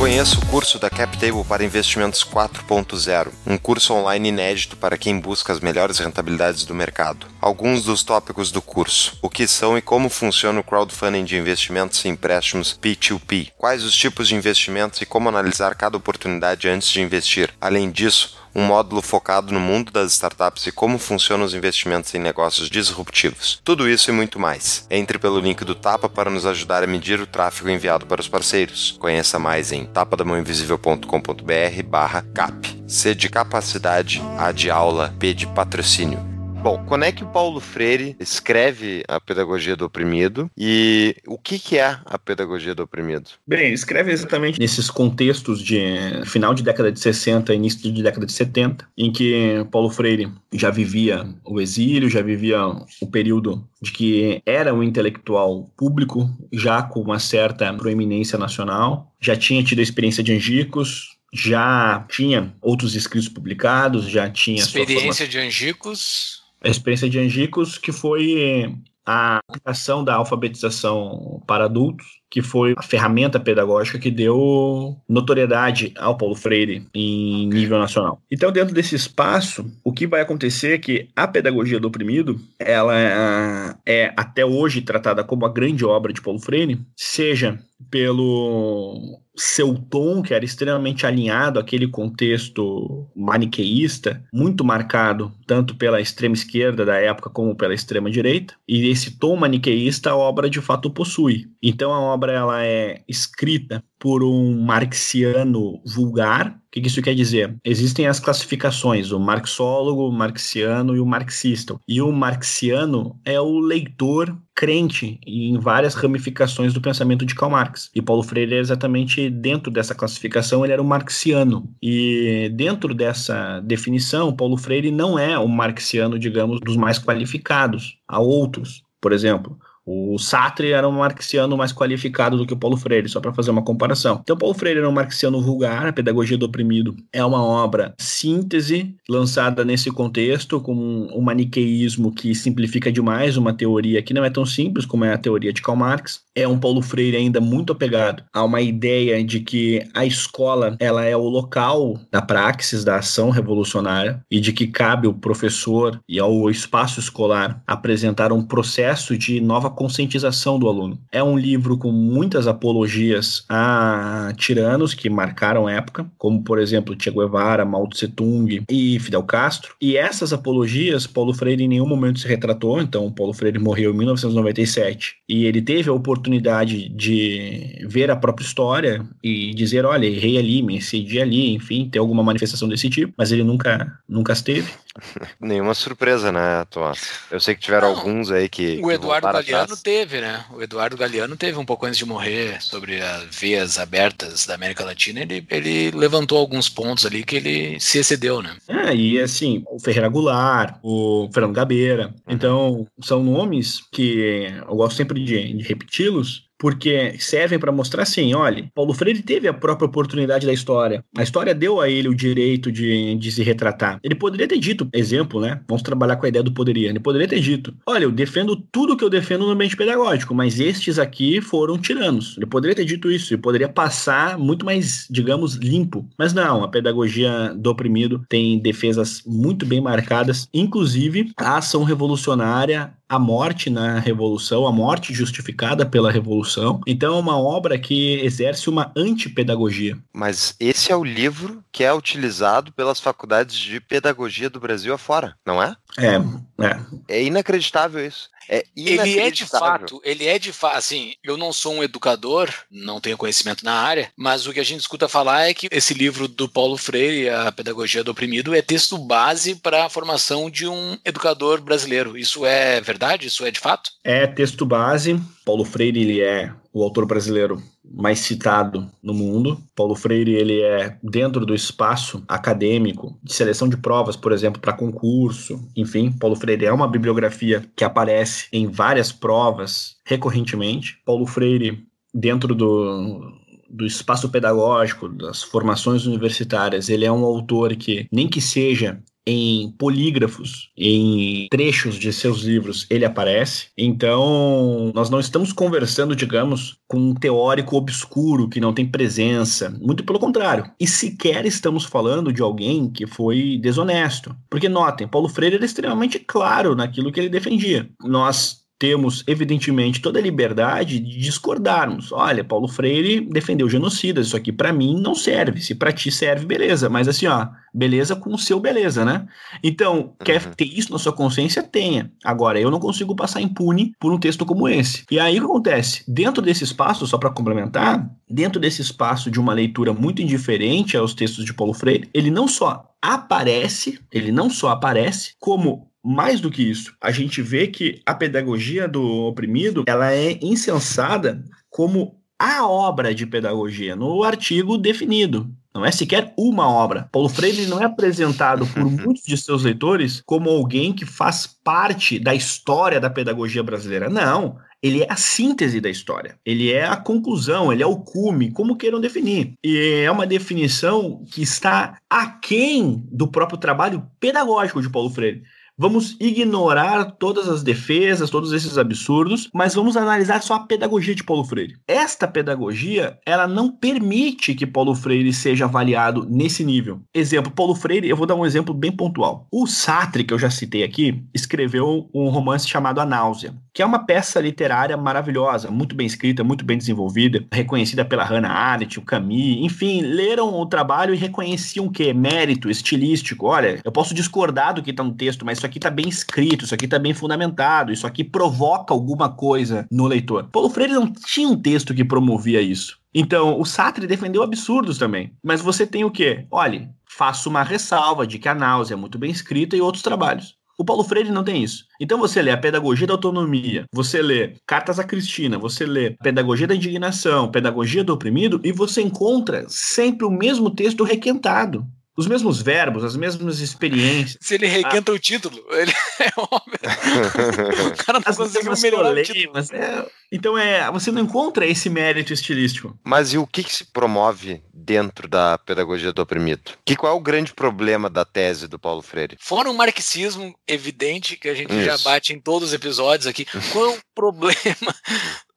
Conheça o curso da CapTable para Investimentos 4.0, um curso online inédito para quem busca as melhores rentabilidades do mercado. Alguns dos tópicos do curso: o que são e como funciona o crowdfunding de investimentos e empréstimos P2P, quais os tipos de investimentos e como analisar cada oportunidade antes de investir. Além disso, um módulo focado no mundo das startups e como funcionam os investimentos em negócios disruptivos. Tudo isso e muito mais. Entre pelo link do Tapa para nos ajudar a medir o tráfego enviado para os parceiros. Conheça mais em tapadamãoinvisível.com.br barra cap. C de capacidade, A de aula, P de patrocínio. Bom, quando é que o Paulo Freire escreve a pedagogia do oprimido e o que, que é a pedagogia do oprimido?
Bem, ele escreve exatamente nesses contextos de final de década de 60, início de década de 70, em que Paulo Freire já vivia o exílio, já vivia o período de que era um intelectual público, já com uma certa proeminência nacional, já tinha tido a experiência de Angicos, já tinha outros escritos publicados, já tinha
experiência de Angicos.
A experiência de Angicos, que foi a aplicação da alfabetização para adultos, que foi a ferramenta pedagógica que deu notoriedade ao Paulo Freire em nível nacional. Então, dentro desse espaço, o que vai acontecer é que a pedagogia do oprimido, ela é, é até hoje tratada como a grande obra de Paulo Freire, seja pelo seu tom, que era extremamente alinhado àquele contexto maniqueísta, muito marcado tanto pela extrema esquerda da época como pela extrema direita, e esse tom maniqueísta a obra de fato possui. Então a obra ela é escrita por um marxiano vulgar. O que isso quer dizer? Existem as classificações, o marxólogo, o marxiano e o marxista. E o marxiano é o leitor crente em várias ramificações do pensamento de Karl Marx. E Paulo Freire é exatamente dentro dessa classificação, ele era um marxiano. E dentro dessa definição, Paulo Freire não é um marxiano, digamos, dos mais qualificados. Há outros. Por exemplo, o Sartre era um marxiano mais qualificado do que o Paulo Freire, só para fazer uma comparação. Então, Paulo Freire era um marxiano vulgar, a Pedagogia do Oprimido é uma obra síntese lançada nesse contexto, com um maniqueísmo que simplifica demais uma teoria que não é tão simples como é a teoria de Karl Marx. É um Paulo Freire ainda muito apegado a uma ideia de que a escola ela é o local da praxis, da ação revolucionária, e de que cabe ao professor e ao espaço escolar apresentar um processo de nova conscientização do aluno. É um livro com muitas apologias a tiranos que marcaram época, como por exemplo Che Guevara, Mao Tse Tung e Fidel Castro. E essas apologias, Paulo Freire em nenhum momento se retratou. Então, Paulo Freire morreu em 1997 e ele teve a oportunidade de ver a própria história e dizer, olha, errei ali, me excedi ali, enfim, ter alguma manifestação desse tipo. Mas ele nunca, nunca esteve.
Nenhuma surpresa, né, Tomás? Eu sei que tiveram Não, alguns aí que.
O Eduardo Galeano teve, né? O Eduardo Galeano teve um pouco antes de morrer sobre as vias abertas da América Latina. Ele, ele levantou alguns pontos ali que ele se excedeu, né?
É, e assim, o Ferreira Goulart, o Fernando Gabeira. Uhum. Então, são nomes que eu gosto sempre de, de repeti-los, porque servem para mostrar assim, olha, Paulo Freire teve a própria oportunidade da história. A história deu a ele o direito de, de se retratar. Ele poderia ter dito, exemplo, né? Vamos trabalhar com a ideia do poderia. Ele poderia ter dito, olha, eu defendo tudo que eu defendo no ambiente pedagógico, mas estes aqui foram tiranos. Ele poderia ter dito isso, ele poderia passar muito mais, digamos, limpo. Mas não, a pedagogia do oprimido tem defesas muito bem marcadas, inclusive a ação revolucionária a morte na Revolução, a morte justificada pela Revolução. Então é uma obra que exerce uma antipedagogia.
Mas esse é o livro que é utilizado pelas faculdades de pedagogia do Brasil afora, não é?
É, é.
É inacreditável isso. É
ele é de fato, ele é de fato, assim, eu não sou um educador, não tenho conhecimento na área, mas o que a gente escuta falar é que esse livro do Paulo Freire, A Pedagogia do Oprimido, é texto base para a formação de um educador brasileiro. Isso é verdade? Isso é de fato?
É texto base. Paulo Freire, ele é o autor brasileiro mais citado no mundo. Paulo Freire ele é dentro do espaço acadêmico de seleção de provas, por exemplo, para concurso. Enfim, Paulo Freire é uma bibliografia que aparece em várias provas recorrentemente. Paulo Freire dentro do do espaço pedagógico, das formações universitárias, ele é um autor que, nem que seja em polígrafos, em trechos de seus livros, ele aparece. Então, nós não estamos conversando, digamos, com um teórico obscuro que não tem presença. Muito pelo contrário. E sequer estamos falando de alguém que foi desonesto. Porque notem, Paulo Freire era extremamente claro naquilo que ele defendia. Nós temos, evidentemente, toda a liberdade de discordarmos. Olha, Paulo Freire defendeu genocidas, isso aqui para mim não serve. Se para ti serve, beleza. Mas assim, ó, beleza com o seu beleza, né? Então, quer uhum. ter isso na sua consciência? Tenha. Agora, eu não consigo passar impune por um texto como esse. E aí o que acontece? Dentro desse espaço, só para complementar, dentro desse espaço de uma leitura muito indiferente aos textos de Paulo Freire, ele não só aparece, ele não só aparece, como mais do que isso, a gente vê que a pedagogia do oprimido ela é insensada como a obra de pedagogia no artigo definido. Não é sequer uma obra. Paulo Freire não é apresentado por muitos de seus leitores como alguém que faz parte da história da pedagogia brasileira. Não. Ele é a síntese da história. Ele é a conclusão, ele é o cume, como queiram definir. E é uma definição que está aquém do próprio trabalho pedagógico de Paulo Freire. Vamos ignorar todas as defesas, todos esses absurdos, mas vamos analisar só a pedagogia de Paulo Freire. Esta pedagogia, ela não permite que Paulo Freire seja avaliado nesse nível. Exemplo, Paulo Freire, eu vou dar um exemplo bem pontual. O Sartre, que eu já citei aqui, escreveu um romance chamado A Náusea, que é uma peça literária maravilhosa, muito bem escrita, muito bem desenvolvida, reconhecida pela Hannah Arendt, o Camus, enfim, leram o trabalho e reconheciam o quê? Mérito estilístico. Olha, eu posso discordar do que está no texto, mas isso aqui está bem escrito, isso aqui está bem fundamentado, isso aqui provoca alguma coisa no leitor. Paulo Freire não tinha um texto que promovia isso. Então, o Sartre defendeu absurdos também. Mas você tem o quê? Olhe, faço uma ressalva de que a náusea é muito bem escrita e outros trabalhos. O Paulo Freire não tem isso. Então você lê a Pedagogia da Autonomia, você lê Cartas a Cristina, você lê Pedagogia da Indignação, Pedagogia do Oprimido, e você encontra sempre o mesmo texto requentado os mesmos verbos, as mesmas experiências.
Se ele requenta ah. o título, ele é óbvio. o cara não as conseguiu melhorar o título.
É, então é, você não encontra esse mérito estilístico.
Mas e o que, que se promove dentro da pedagogia do oprimido? Que qual é o grande problema da tese do Paulo Freire?
Fora um marxismo evidente que a gente Isso. já bate em todos os episódios aqui. Qual é o problema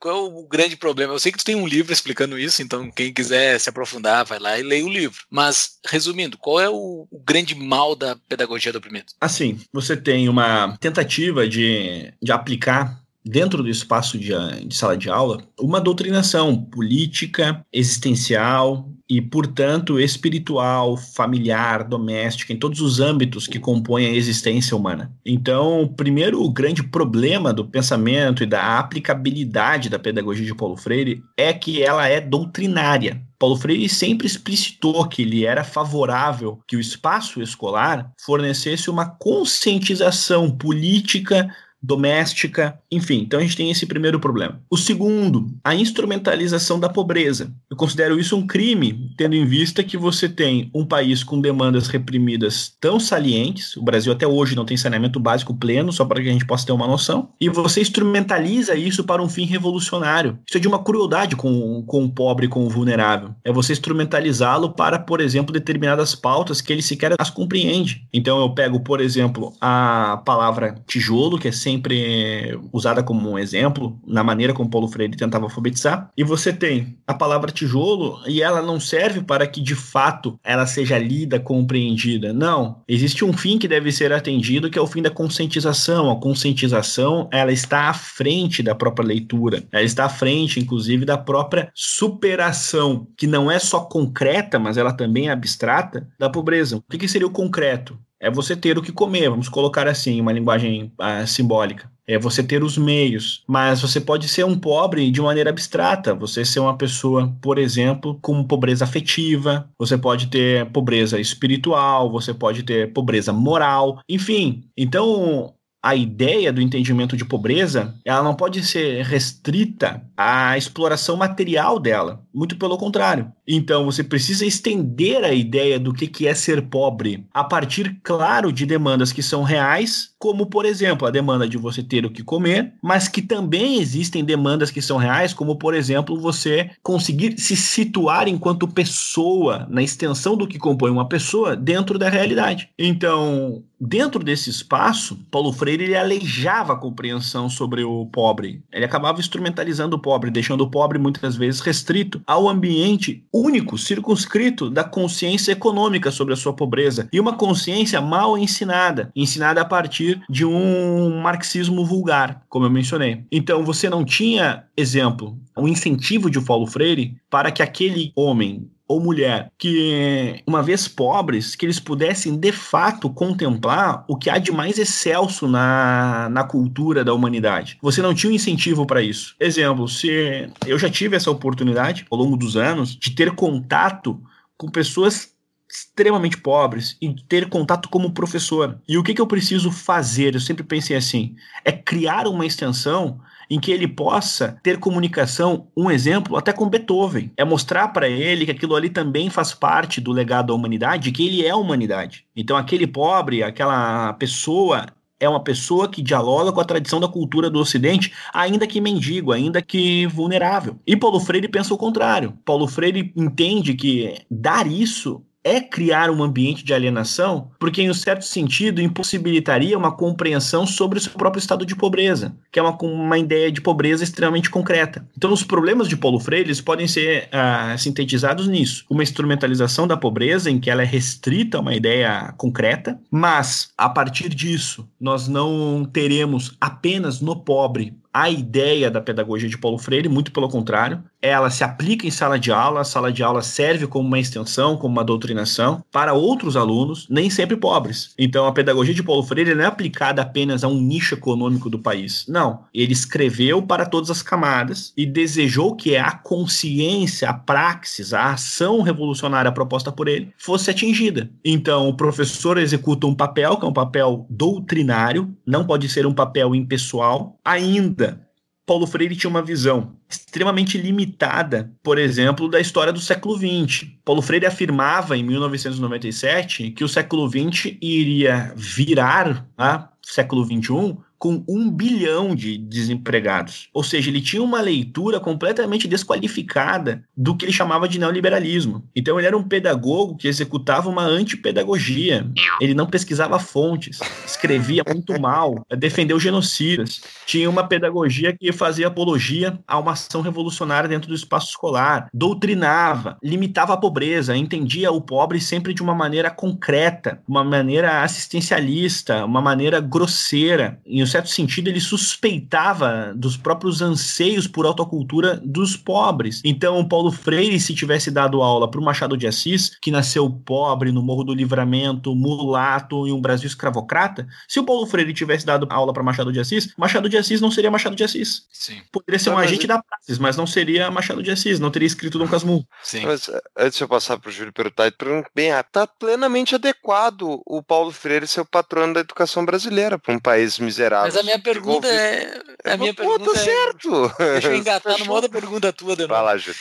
qual é o grande problema? Eu sei que tu tem um livro explicando isso, então quem quiser se aprofundar, vai lá e leia o livro. Mas, resumindo, qual é o, o grande mal da pedagogia do oprimido?
Assim, você tem uma tentativa de, de aplicar dentro do espaço de, de, sala de aula, uma doutrinação política, existencial e, portanto, espiritual, familiar, doméstica, em todos os âmbitos que compõem a existência humana. Então, primeiro, o grande problema do pensamento e da aplicabilidade da pedagogia de Paulo Freire é que ela é doutrinária. Paulo Freire sempre explicitou que ele era favorável que o espaço escolar fornecesse uma conscientização política doméstica, enfim. Então a gente tem esse primeiro problema. O segundo, a instrumentalização da pobreza. Eu considero isso um crime, tendo em vista que você tem um país com demandas reprimidas tão salientes, o Brasil até hoje não tem saneamento básico pleno, só para que a gente possa ter uma noção, e você instrumentaliza isso para um fim revolucionário. Isso é de uma crueldade com, com o pobre, com o vulnerável. É você instrumentalizá-lo para, por exemplo, determinadas pautas que ele sequer as compreende. Então eu pego, por exemplo, a palavra tijolo, que é sem sempre usada como um exemplo na maneira como Paulo Freire tentava alfabetizar. E você tem a palavra tijolo e ela não serve para que de fato ela seja lida, compreendida. Não. Existe um fim que deve ser atendido, que é o fim da conscientização. A conscientização, ela está à frente da própria leitura. Ela está à frente, inclusive, da própria superação, que não é só concreta, mas ela também é abstrata, da pobreza. O que, que seria o concreto? É você ter o que comer, vamos colocar assim, uma linguagem uh, simbólica. É você ter os meios, mas você pode ser um pobre de maneira abstrata. Você ser uma pessoa, por exemplo, com pobreza afetiva, você pode ter pobreza espiritual, você pode ter pobreza moral, enfim. Então, a ideia do entendimento de pobreza, ela não pode ser restrita à exploração material dela, muito pelo contrário. Então você precisa estender a ideia do que é ser pobre a partir, claro, de demandas que são reais, como por exemplo a demanda de você ter o que comer, mas que também existem demandas que são reais, como por exemplo você conseguir se situar enquanto pessoa, na extensão do que compõe uma pessoa, dentro da realidade. Então, dentro desse espaço, Paulo Freire ele aleijava a compreensão sobre o pobre. Ele acabava instrumentalizando o pobre, deixando o pobre muitas vezes restrito ao ambiente único, circunscrito da consciência econômica sobre a sua pobreza e uma consciência mal ensinada, ensinada a partir de um marxismo vulgar, como eu mencionei. Então você não tinha, exemplo, um incentivo de Paulo Freire para que aquele homem ou mulher que, uma vez pobres, que eles pudessem de fato contemplar o que há de mais excelso na, na cultura da humanidade. Você não tinha um incentivo para isso. Exemplo, se eu já tive essa oportunidade ao longo dos anos de ter contato com pessoas extremamente pobres e ter contato como professor. E o que, que eu preciso fazer? Eu sempre pensei assim: é criar uma extensão em que ele possa ter comunicação, um exemplo, até com Beethoven. É mostrar para ele que aquilo ali também faz parte do legado da humanidade, que ele é a humanidade. Então, aquele pobre, aquela pessoa, é uma pessoa que dialoga com a tradição da cultura do Ocidente, ainda que mendigo, ainda que vulnerável. E Paulo Freire pensa o contrário. Paulo Freire entende que dar isso é criar um ambiente de alienação, porque, em um certo sentido, impossibilitaria uma compreensão sobre o seu próprio estado de pobreza, que é uma, uma ideia de pobreza extremamente concreta. Então, os problemas de Paulo Freire podem ser ah, sintetizados nisso: uma instrumentalização da pobreza, em que ela é restrita a uma ideia concreta, mas, a partir disso, nós não teremos apenas no pobre a ideia da pedagogia de Paulo Freire, muito pelo contrário. Ela se aplica em sala de aula, a sala de aula serve como uma extensão, como uma doutrinação para outros alunos, nem sempre pobres. Então, a pedagogia de Paulo Freire não é aplicada apenas a um nicho econômico do país. Não. Ele escreveu para todas as camadas e desejou que a consciência, a praxis, a ação revolucionária proposta por ele fosse atingida. Então, o professor executa um papel, que é um papel doutrinário, não pode ser um papel impessoal, ainda Paulo Freire tinha uma visão extremamente limitada, por exemplo, da história do século XX. Paulo Freire afirmava em 1997 que o século XX iria virar, né, século XXI, com um bilhão de desempregados. Ou seja, ele tinha uma leitura completamente desqualificada do que ele chamava de neoliberalismo. Então, ele era um pedagogo que executava uma antipedagogia. Ele não pesquisava fontes, escrevia muito mal, defendeu genocidas. Tinha uma pedagogia que fazia apologia a uma ação revolucionária dentro do espaço escolar, doutrinava, limitava a pobreza, entendia o pobre sempre de uma maneira concreta, uma maneira assistencialista, uma maneira grosseira. Certo sentido, ele suspeitava dos próprios anseios por autocultura dos pobres. Então, Paulo Freire, se tivesse dado aula para o Machado de Assis, que nasceu pobre no Morro do Livramento, mulato em um Brasil escravocrata, se o Paulo Freire tivesse dado aula para Machado de Assis, Machado de Assis não seria Machado de Assis.
Sim.
Poderia ser
Não,
um
mas-
agente da praxis, mas não seria Machado de Assis, não teria escrito Dom Casmurro.
Sim.
Mas eh, antes de eu passar para o Júlio pergunto bem, ah, tá plenamente adequado o Paulo Freire ser o patrono da educação brasileira para um país miserável.
Mas a minha pergunta é. A minha
Pô,
pergunta
tá
é.
certo.
Deixa eu engatar numa outra pergunta tua, novo.
lá, Júlio.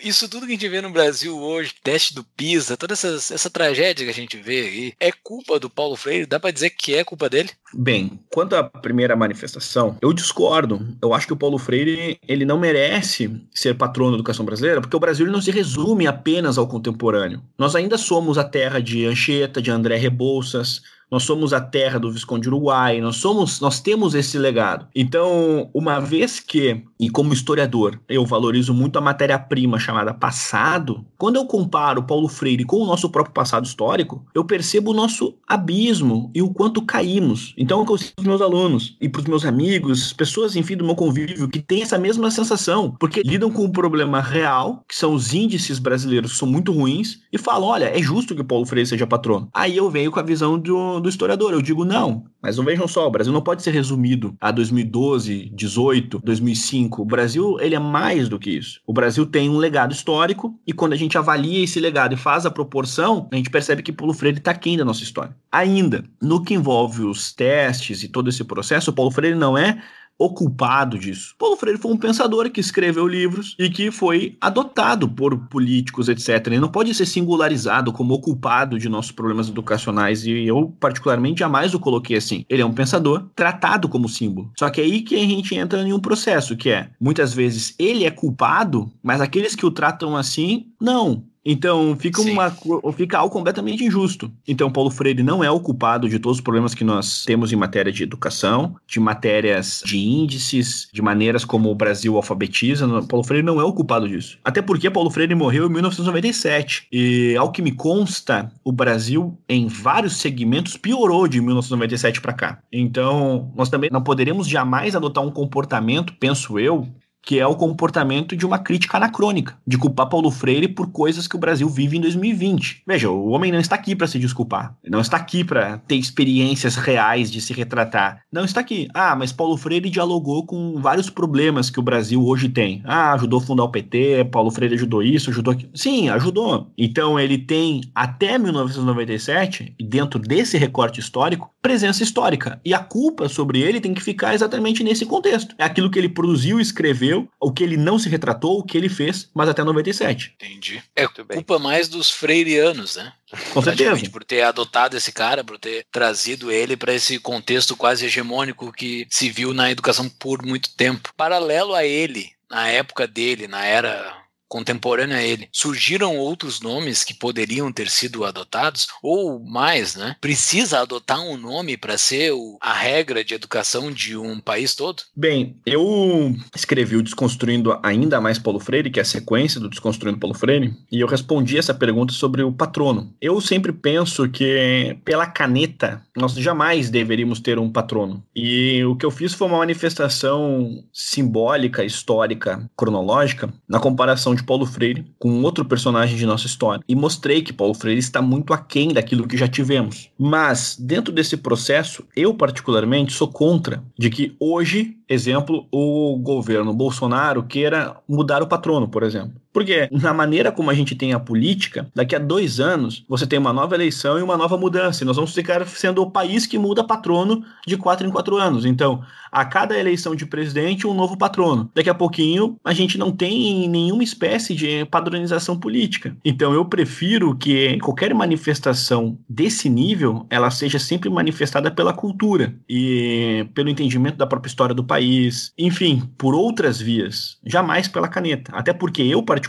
Isso tudo que a gente vê no Brasil hoje, teste do PISA, toda essa, essa tragédia que a gente vê aí, é culpa do Paulo Freire? Dá pra dizer que é culpa dele?
Bem, quanto à primeira manifestação, eu discordo. Eu acho que o Paulo Freire ele não merece ser patrono da educação brasileira, porque o Brasil não se resume apenas ao contemporâneo. Nós ainda somos a terra de Anchieta, de André Rebouças, nós somos a terra do Visconde Uruguai, nós somos, nós temos esse legado. Então, uma vez que, e como historiador, eu valorizo muito a matéria-prima chamada passado, quando eu comparo Paulo Freire com o nosso próprio passado histórico, eu percebo o nosso abismo e o quanto caímos. Então, eu consigo os meus alunos e para os meus amigos, pessoas, enfim, do meu convívio, que têm essa mesma sensação, porque lidam com um problema real, que são os índices brasileiros que são muito ruins, e falam: olha, é justo que Paulo Freire seja patrono. Aí eu venho com a visão do, do historiador. Eu digo, não. Mas não vejam só, o Brasil não pode ser resumido a 2012, 18, 2005. O Brasil, ele é mais do que isso. O Brasil tem um legado histórico e quando a gente avalia esse legado e faz a proporção, a gente percebe que Paulo Freire está aquém da nossa história. Ainda, no que envolve os testes e todo esse processo, Paulo Freire não é o culpado disso. Paulo Freire foi um pensador que escreveu livros e que foi adotado por políticos, etc. Ele não pode ser singularizado como o culpado de nossos problemas educacionais e eu, particularmente, jamais o coloquei assim. Ele é um pensador tratado como símbolo. Só que é aí que a gente entra em um processo que é, muitas vezes, ele é culpado, mas aqueles que o tratam assim, não. Então fica,
Sim.
uma, fica algo completamente injusto. Então Paulo Freire não é o culpado de todos os problemas que nós temos em matéria de educação, de matérias de índices, de maneiras como o Brasil alfabetiza. Paulo Freire não é o culpado disso. Até porque Paulo Freire morreu em 1997. E ao que me consta, o Brasil em vários segmentos piorou de 1997 para cá. Então nós também não poderemos jamais adotar um comportamento, penso eu, que é o comportamento de uma crítica anacrônica, de culpar Paulo Freire por coisas que o Brasil vive em 2020. Veja, o homem não está aqui para se desculpar, não está aqui para ter experiências reais de se retratar, não está aqui. Ah, mas Paulo Freire dialogou com vários problemas que o Brasil hoje tem. Ah, ajudou a fundar o PT, Paulo Freire ajudou isso, ajudou aquilo. Sim, ajudou. Então ele tem até 1997, e dentro desse recorte histórico, presença histórica. E a culpa sobre ele tem que ficar exatamente nesse contexto. É aquilo que ele produziu, escreveu o que ele não se retratou, o que ele fez, mas até 97.
Entendi. É culpa mais dos freirianos, né?
Com certeza.
Por ter adotado esse cara, por ter trazido ele para esse contexto quase hegemônico que se viu na educação por muito tempo. Paralelo a ele, na época dele, na era contemporânea a ele, surgiram outros nomes que poderiam ter sido adotados, ou mais, né? Precisa adotar um nome para ser o, a regra de educação de um país todo?
Bem, eu escrevi o Desconstruindo Ainda Mais Paulo Freire, que é a sequência do Desconstruindo Paulo Freire, e eu respondi essa pergunta sobre o patrono. Eu sempre penso que, pela caneta, nós jamais deveríamos ter um patrono. E o que eu fiz foi uma manifestação simbólica, histórica, cronológica, na comparação de Paulo Freire com outro personagem de nossa história e mostrei que Paulo Freire está muito aquém daquilo que já tivemos. Mas, dentro desse processo, eu particularmente sou contra de que hoje, exemplo, o governo Bolsonaro queira mudar o patrono, por exemplo. Porque na maneira como a gente tem a política, daqui a dois anos você tem uma nova eleição e uma nova mudança. E nós vamos ficar sendo o país que muda patrono de quatro em quatro anos. Então, a cada eleição de presidente, um novo patrono. Daqui a pouquinho, a gente não tem nenhuma espécie de padronização política. Então, eu prefiro que qualquer manifestação desse nível, ela seja sempre manifestada pela cultura e pelo entendimento da própria história do país. Enfim, por outras vias. Jamais pela caneta. Até porque eu, particularmente,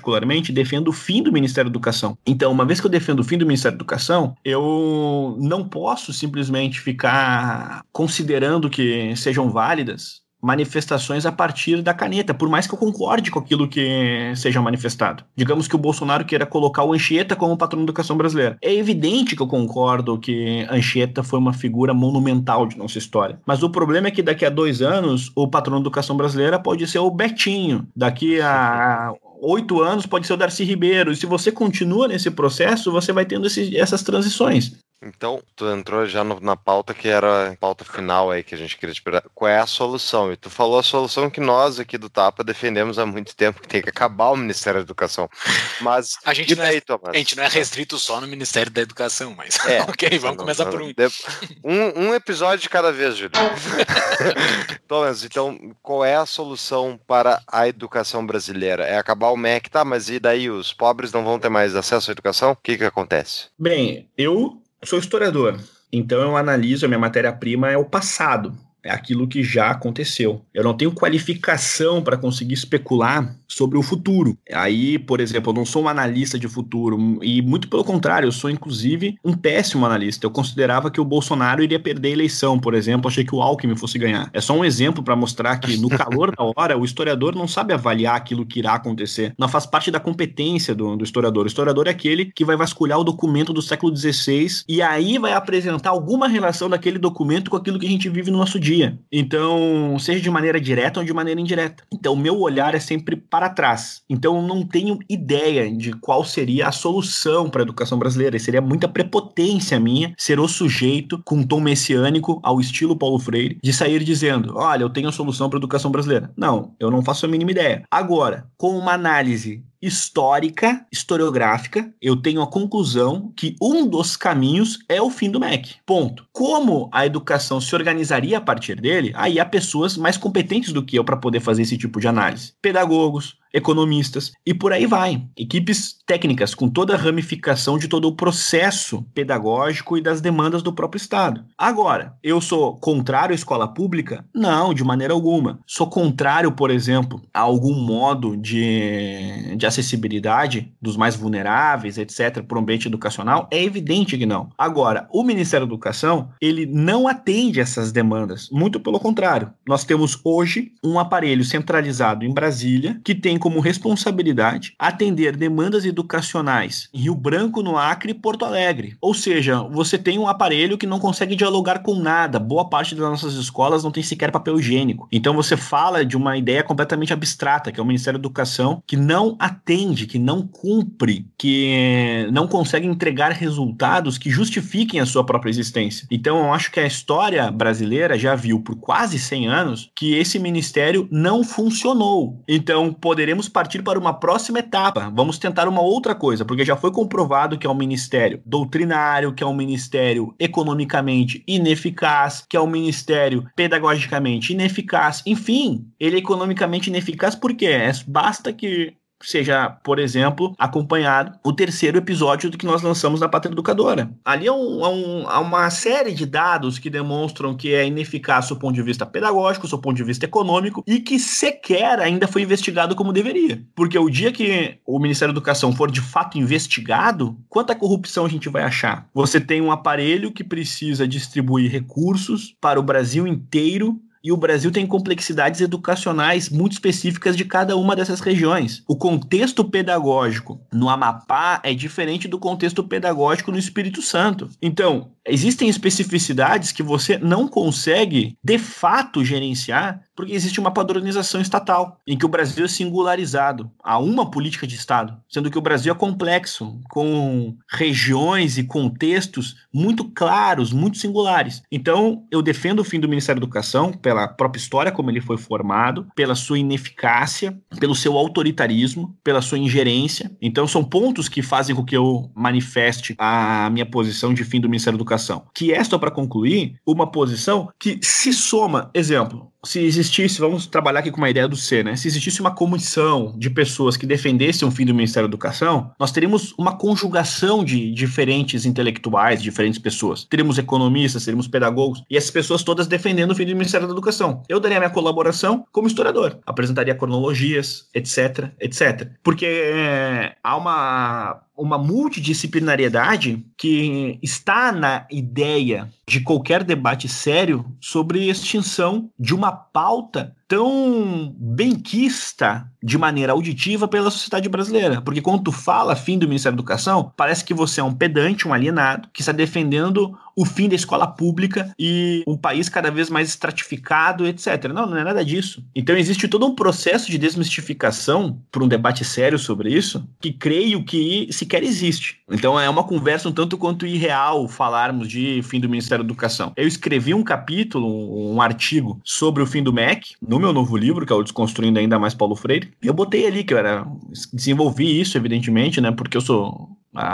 defendo o fim do Ministério da Educação. Então, uma vez que eu defendo o fim do Ministério da Educação, eu não posso simplesmente ficar considerando que sejam válidas manifestações a partir da caneta, por mais que eu concorde com aquilo que seja manifestado. Digamos que o Bolsonaro queira colocar o Anchieta como patrão da educação brasileira. É evidente que eu concordo que Anchieta foi uma figura monumental de nossa história. Mas o problema é que daqui a dois anos, o patrão da educação brasileira pode ser o Betinho. Daqui a oito anos pode ser o Darcy Ribeiro. E se você continua nesse processo, você vai tendo esse, essas transições.
Então, tu entrou já no, na pauta que era a pauta final aí que a gente queria te perguntar. Qual é a solução? E tu falou a solução que nós aqui do Tapa defendemos há muito tempo, que tem que acabar o Ministério da Educação. Mas
a gente, não, é, Thomas? a gente não é restrito só no Ministério da Educação, mas
é,
ok, vamos não, começar não, por um.
um. Um episódio de cada vez, Júlio. Thomas, então, qual é a solução para a educação brasileira? É acabar o MEC, tá? Mas e daí os pobres não vão ter mais acesso à educação? O que que acontece?
Bem, eu sou historiador, então eu analiso a minha matéria-prima é o passado, aquilo que já aconteceu. Eu não tenho qualificação para conseguir especular sobre o futuro. Aí, por exemplo, eu não sou um analista de futuro, e muito pelo contrário, eu sou inclusive um péssimo analista. Eu considerava que o Bolsonaro iria perder a eleição, por exemplo, achei que o Alckmin fosse ganhar. É só um exemplo para mostrar que no calor da hora, o historiador não sabe avaliar aquilo que irá acontecer. Não faz parte da competência do, do historiador. O historiador é aquele que vai vasculhar o documento do século XVI e aí vai apresentar alguma relação daquele documento com aquilo que a gente vive no nosso dia. Então, seja de maneira direta ou de maneira indireta. Então, o meu olhar é sempre para trás. Então eu não tenho ideia de qual seria a solução para a educação brasileira. E seria muita prepotência minha ser o sujeito com tom messiânico ao estilo Paulo Freire de sair dizendo: "Olha, eu tenho a solução para a educação brasileira". Não, eu não faço a mínima ideia. Agora, com uma análise histórica, historiográfica, eu tenho a conclusão que um dos caminhos é o fim do MEC. Ponto. Como a educação se organizaria a partir dele, aí há pessoas mais competentes do que eu para poder fazer esse tipo de análise. Pedagogos, economistas e por aí vai. Equipes técnicas com toda a ramificação de todo o processo pedagógico e das demandas do próprio Estado. Agora, eu sou contrário à escola pública? Não, de maneira alguma. Sou contrário, por exemplo, a algum modo de, de acessibilidade dos mais vulneráveis, etc., para o ambiente educacional? É evidente que não. Agora, o Ministério da Educação, ele não atende essas demandas. Muito pelo contrário. Nós temos hoje um aparelho centralizado em Brasília que tem como responsabilidade atender demandas educacionais em Rio Branco, no Acre e Porto Alegre. Ou seja, você tem um aparelho que não consegue dialogar com nada. Boa parte das nossas escolas não tem sequer papel higiênico. Então você fala de uma ideia completamente abstrata, que é o Ministério da Educação, que não atende, que não cumpre, que não consegue entregar resultados que justifiquem a sua própria existência. Então eu acho que a história brasileira já viu por quase 100 anos que esse ministério não funcionou. Então poderemos partir para uma próxima etapa. Vamos tentar uma outra coisa, porque já foi comprovado que é um ministério doutrinário, que é um ministério economicamente ineficaz, que é um ministério pedagogicamente ineficaz. Enfim, ele é economicamente ineficaz porque é, basta que seja, por exemplo, acompanhado o terceiro episódio do que nós lançamos na Pátria Educadora. Ali há, um, há, um, há, uma série de dados que demonstram que é ineficaz do ponto de vista pedagógico, do ponto de vista econômico, e que sequer ainda foi investigado como deveria. Porque o dia que o Ministério da Educação for de fato investigado, quanta corrupção a gente vai achar? Você tem um aparelho que precisa distribuir recursos para o Brasil inteiro e o Brasil tem complexidades educacionais muito específicas de cada uma dessas regiões. O contexto pedagógico no Amapá é diferente do contexto pedagógico no Espírito Santo. Então, existem especificidades que você não consegue de fato gerenciar porque existe uma padronização estatal, em que o Brasil é singularizado a uma política de Estado, sendo que o Brasil é complexo, com regiões e contextos muito claros, muito singulares. Então, eu defendo o fim do Ministério da Educação pela própria história como ele foi formado, pela sua ineficácia, pelo seu autoritarismo, pela sua ingerência. Então, são pontos que fazem com que eu manifeste a minha posição de fim do Ministério da Educação. Que é, só para concluir, uma posição que se soma, exemplo, se existisse, vamos trabalhar aqui com uma ideia do C, né? Se existisse uma comissão de pessoas que defendessem o fim do Ministério da Educação, nós teríamos uma conjugação de diferentes intelectuais, diferentes pessoas. Teríamos economistas, teríamos pedagogos, e essas pessoas todas defendendo o fim do Ministério da Educação. Eu daria minha colaboração como historiador, apresentaria cronologias, etc, etc. Porque é, há uma uma multidisciplinariedade que está na ideia de qualquer debate sério sobre extinção de uma pauta tão benquista de maneira auditiva pela sociedade brasileira. Porque quando tu fala fim do Ministério da Educação, parece que você é um pedante, um alienado, que está defendendo o fim da escola pública e um país cada vez mais estratificado, etc. Não, não é nada disso. Então existe todo um processo de desmistificação para um debate sério sobre isso, que creio que sequer existe. Então é uma conversa um tanto quanto irreal falarmos de fim do Ministério da Educação. Eu escrevi um capítulo, um artigo sobre o fim do MEC, no meu novo livro, que é o Desconstruindo Ainda Mais Paulo Freire. Eu botei ali que eu era. Desenvolvi isso, evidentemente, né? Porque eu sou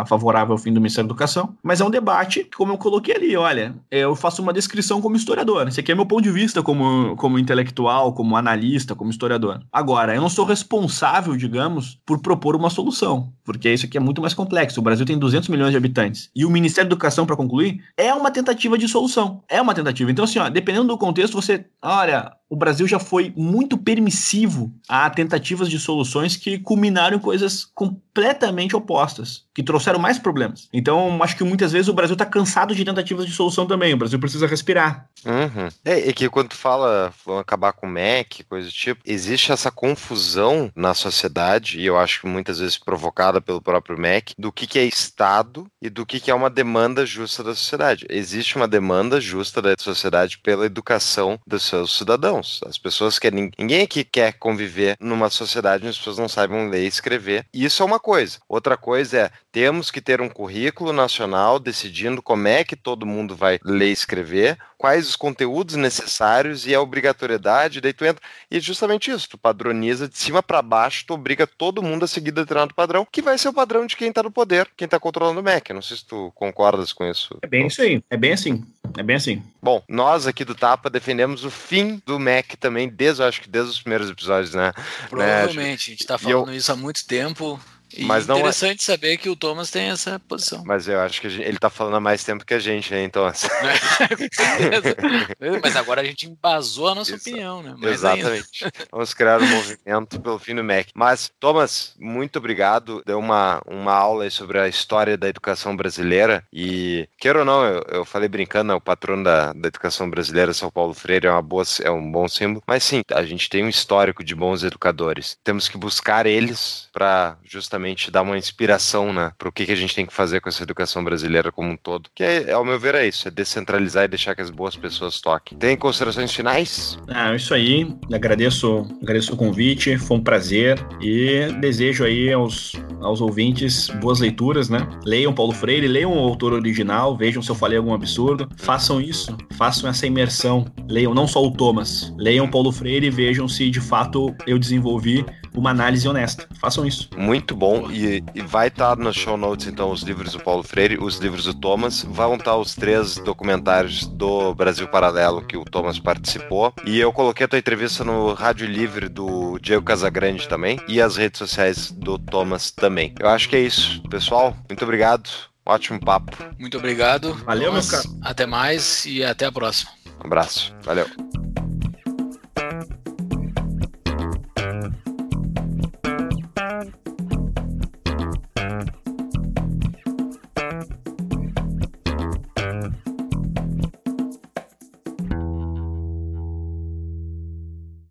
favorável ao fim do Ministério da Educação, mas é um debate, como eu coloquei ali, olha, eu faço uma descrição como historiador, esse aqui é meu ponto de vista como, como intelectual, como analista, como historiador. Agora, eu não sou responsável, digamos, por propor uma solução, porque isso aqui é muito mais complexo. O Brasil tem 200 milhões de habitantes, e o Ministério da Educação, para concluir, é uma tentativa de solução, é uma tentativa. Então, assim, ó, dependendo do contexto, você, olha, o Brasil já foi muito permissivo a tentativas de soluções que culminaram em coisas completamente opostas, que trouxeram mais problemas. Então, acho que muitas vezes o Brasil está cansado de tentativas de solução também. O Brasil precisa respirar.
Uhum. É, que quando tu fala vão acabar com o MEC, coisa do tipo, existe essa confusão na sociedade, e eu acho que muitas vezes provocada pelo próprio MEC, do que, que é Estado e do que, que é uma demanda justa da sociedade. Existe uma demanda justa da sociedade pela educação dos seus cidadãos As pessoas querem. Ninguém aqui quer conviver numa sociedade onde as pessoas não saibam ler e escrever. Isso é uma coisa. Outra coisa é temos que ter um currículo nacional decidindo como é que todo mundo vai ler e escrever, quais os conteúdos necessários e a obrigatoriedade, daí tu entra. E é justamente isso, tu padroniza de cima para baixo, tu obriga todo mundo a seguir determinado padrão, que vai ser o padrão de quem tá no poder, quem tá controlando o MEC. Não sei se tu concordas com isso.
É bem isso aí, é bem assim. É bem assim.
Bom, nós aqui do Tapa defendemos o fim do MEC também, desde, acho que desde os primeiros episódios, né?
Provavelmente, né? a gente tá falando eu... isso há muito tempo
Mas não é-
interessante saber que o Thomas tem essa posição.
Mas eu acho que gente- ele tá falando há mais tempo que a gente, né? Então, assim,
Mas agora a gente embasou a nossa
Exa-
opinião, né? Mais ainda.
exatamente. Vamos criar um movimento pelo fim do MEC. Mas, Thomas, muito obrigado. Deu uma, uma aula sobre a história da educação brasileira. E, queira ou não, eu, eu falei brincando, né, o patrono da, da educação brasileira, São Paulo Freire, é, uma boa, é um bom símbolo. Mas sim, a gente tem um histórico de bons educadores. Temos que buscar eles para justamente dar uma inspiração né, para o que, que a gente tem que fazer com essa educação brasileira como um todo. Que, é, ao meu ver, é isso: é descentralizar e deixar que as boas pessoas toquem. Tem considerações finais?
Ah, é isso aí. Agradeço, agradeço o convite, foi um prazer e desejo aí aos, aos ouvintes boas leituras, né? Leiam Paulo Freire, leiam o autor original, vejam se eu falei algum absurdo. Façam isso, façam essa imersão. Leiam não só o Thomas, leiam Paulo Freire e vejam se de fato eu desenvolvi uma análise honesta. Façam isso.
Muito bom. E, e vai estar nos show notes, então, os livros do Paulo Freire, os livros do Thomas. Vão estar os três documentários do Brasil Paralelo que o Thomas participou. E eu coloquei a tua entrevista no Rádio Livre do Diego Casagrande também. E as redes sociais do Thomas também. Eu acho que é isso. Pessoal, muito obrigado. Ótimo papo.
Muito obrigado.
Valeu,
Thomas.
meu caro.
Até mais e até a próxima.
Um abraço. Valeu.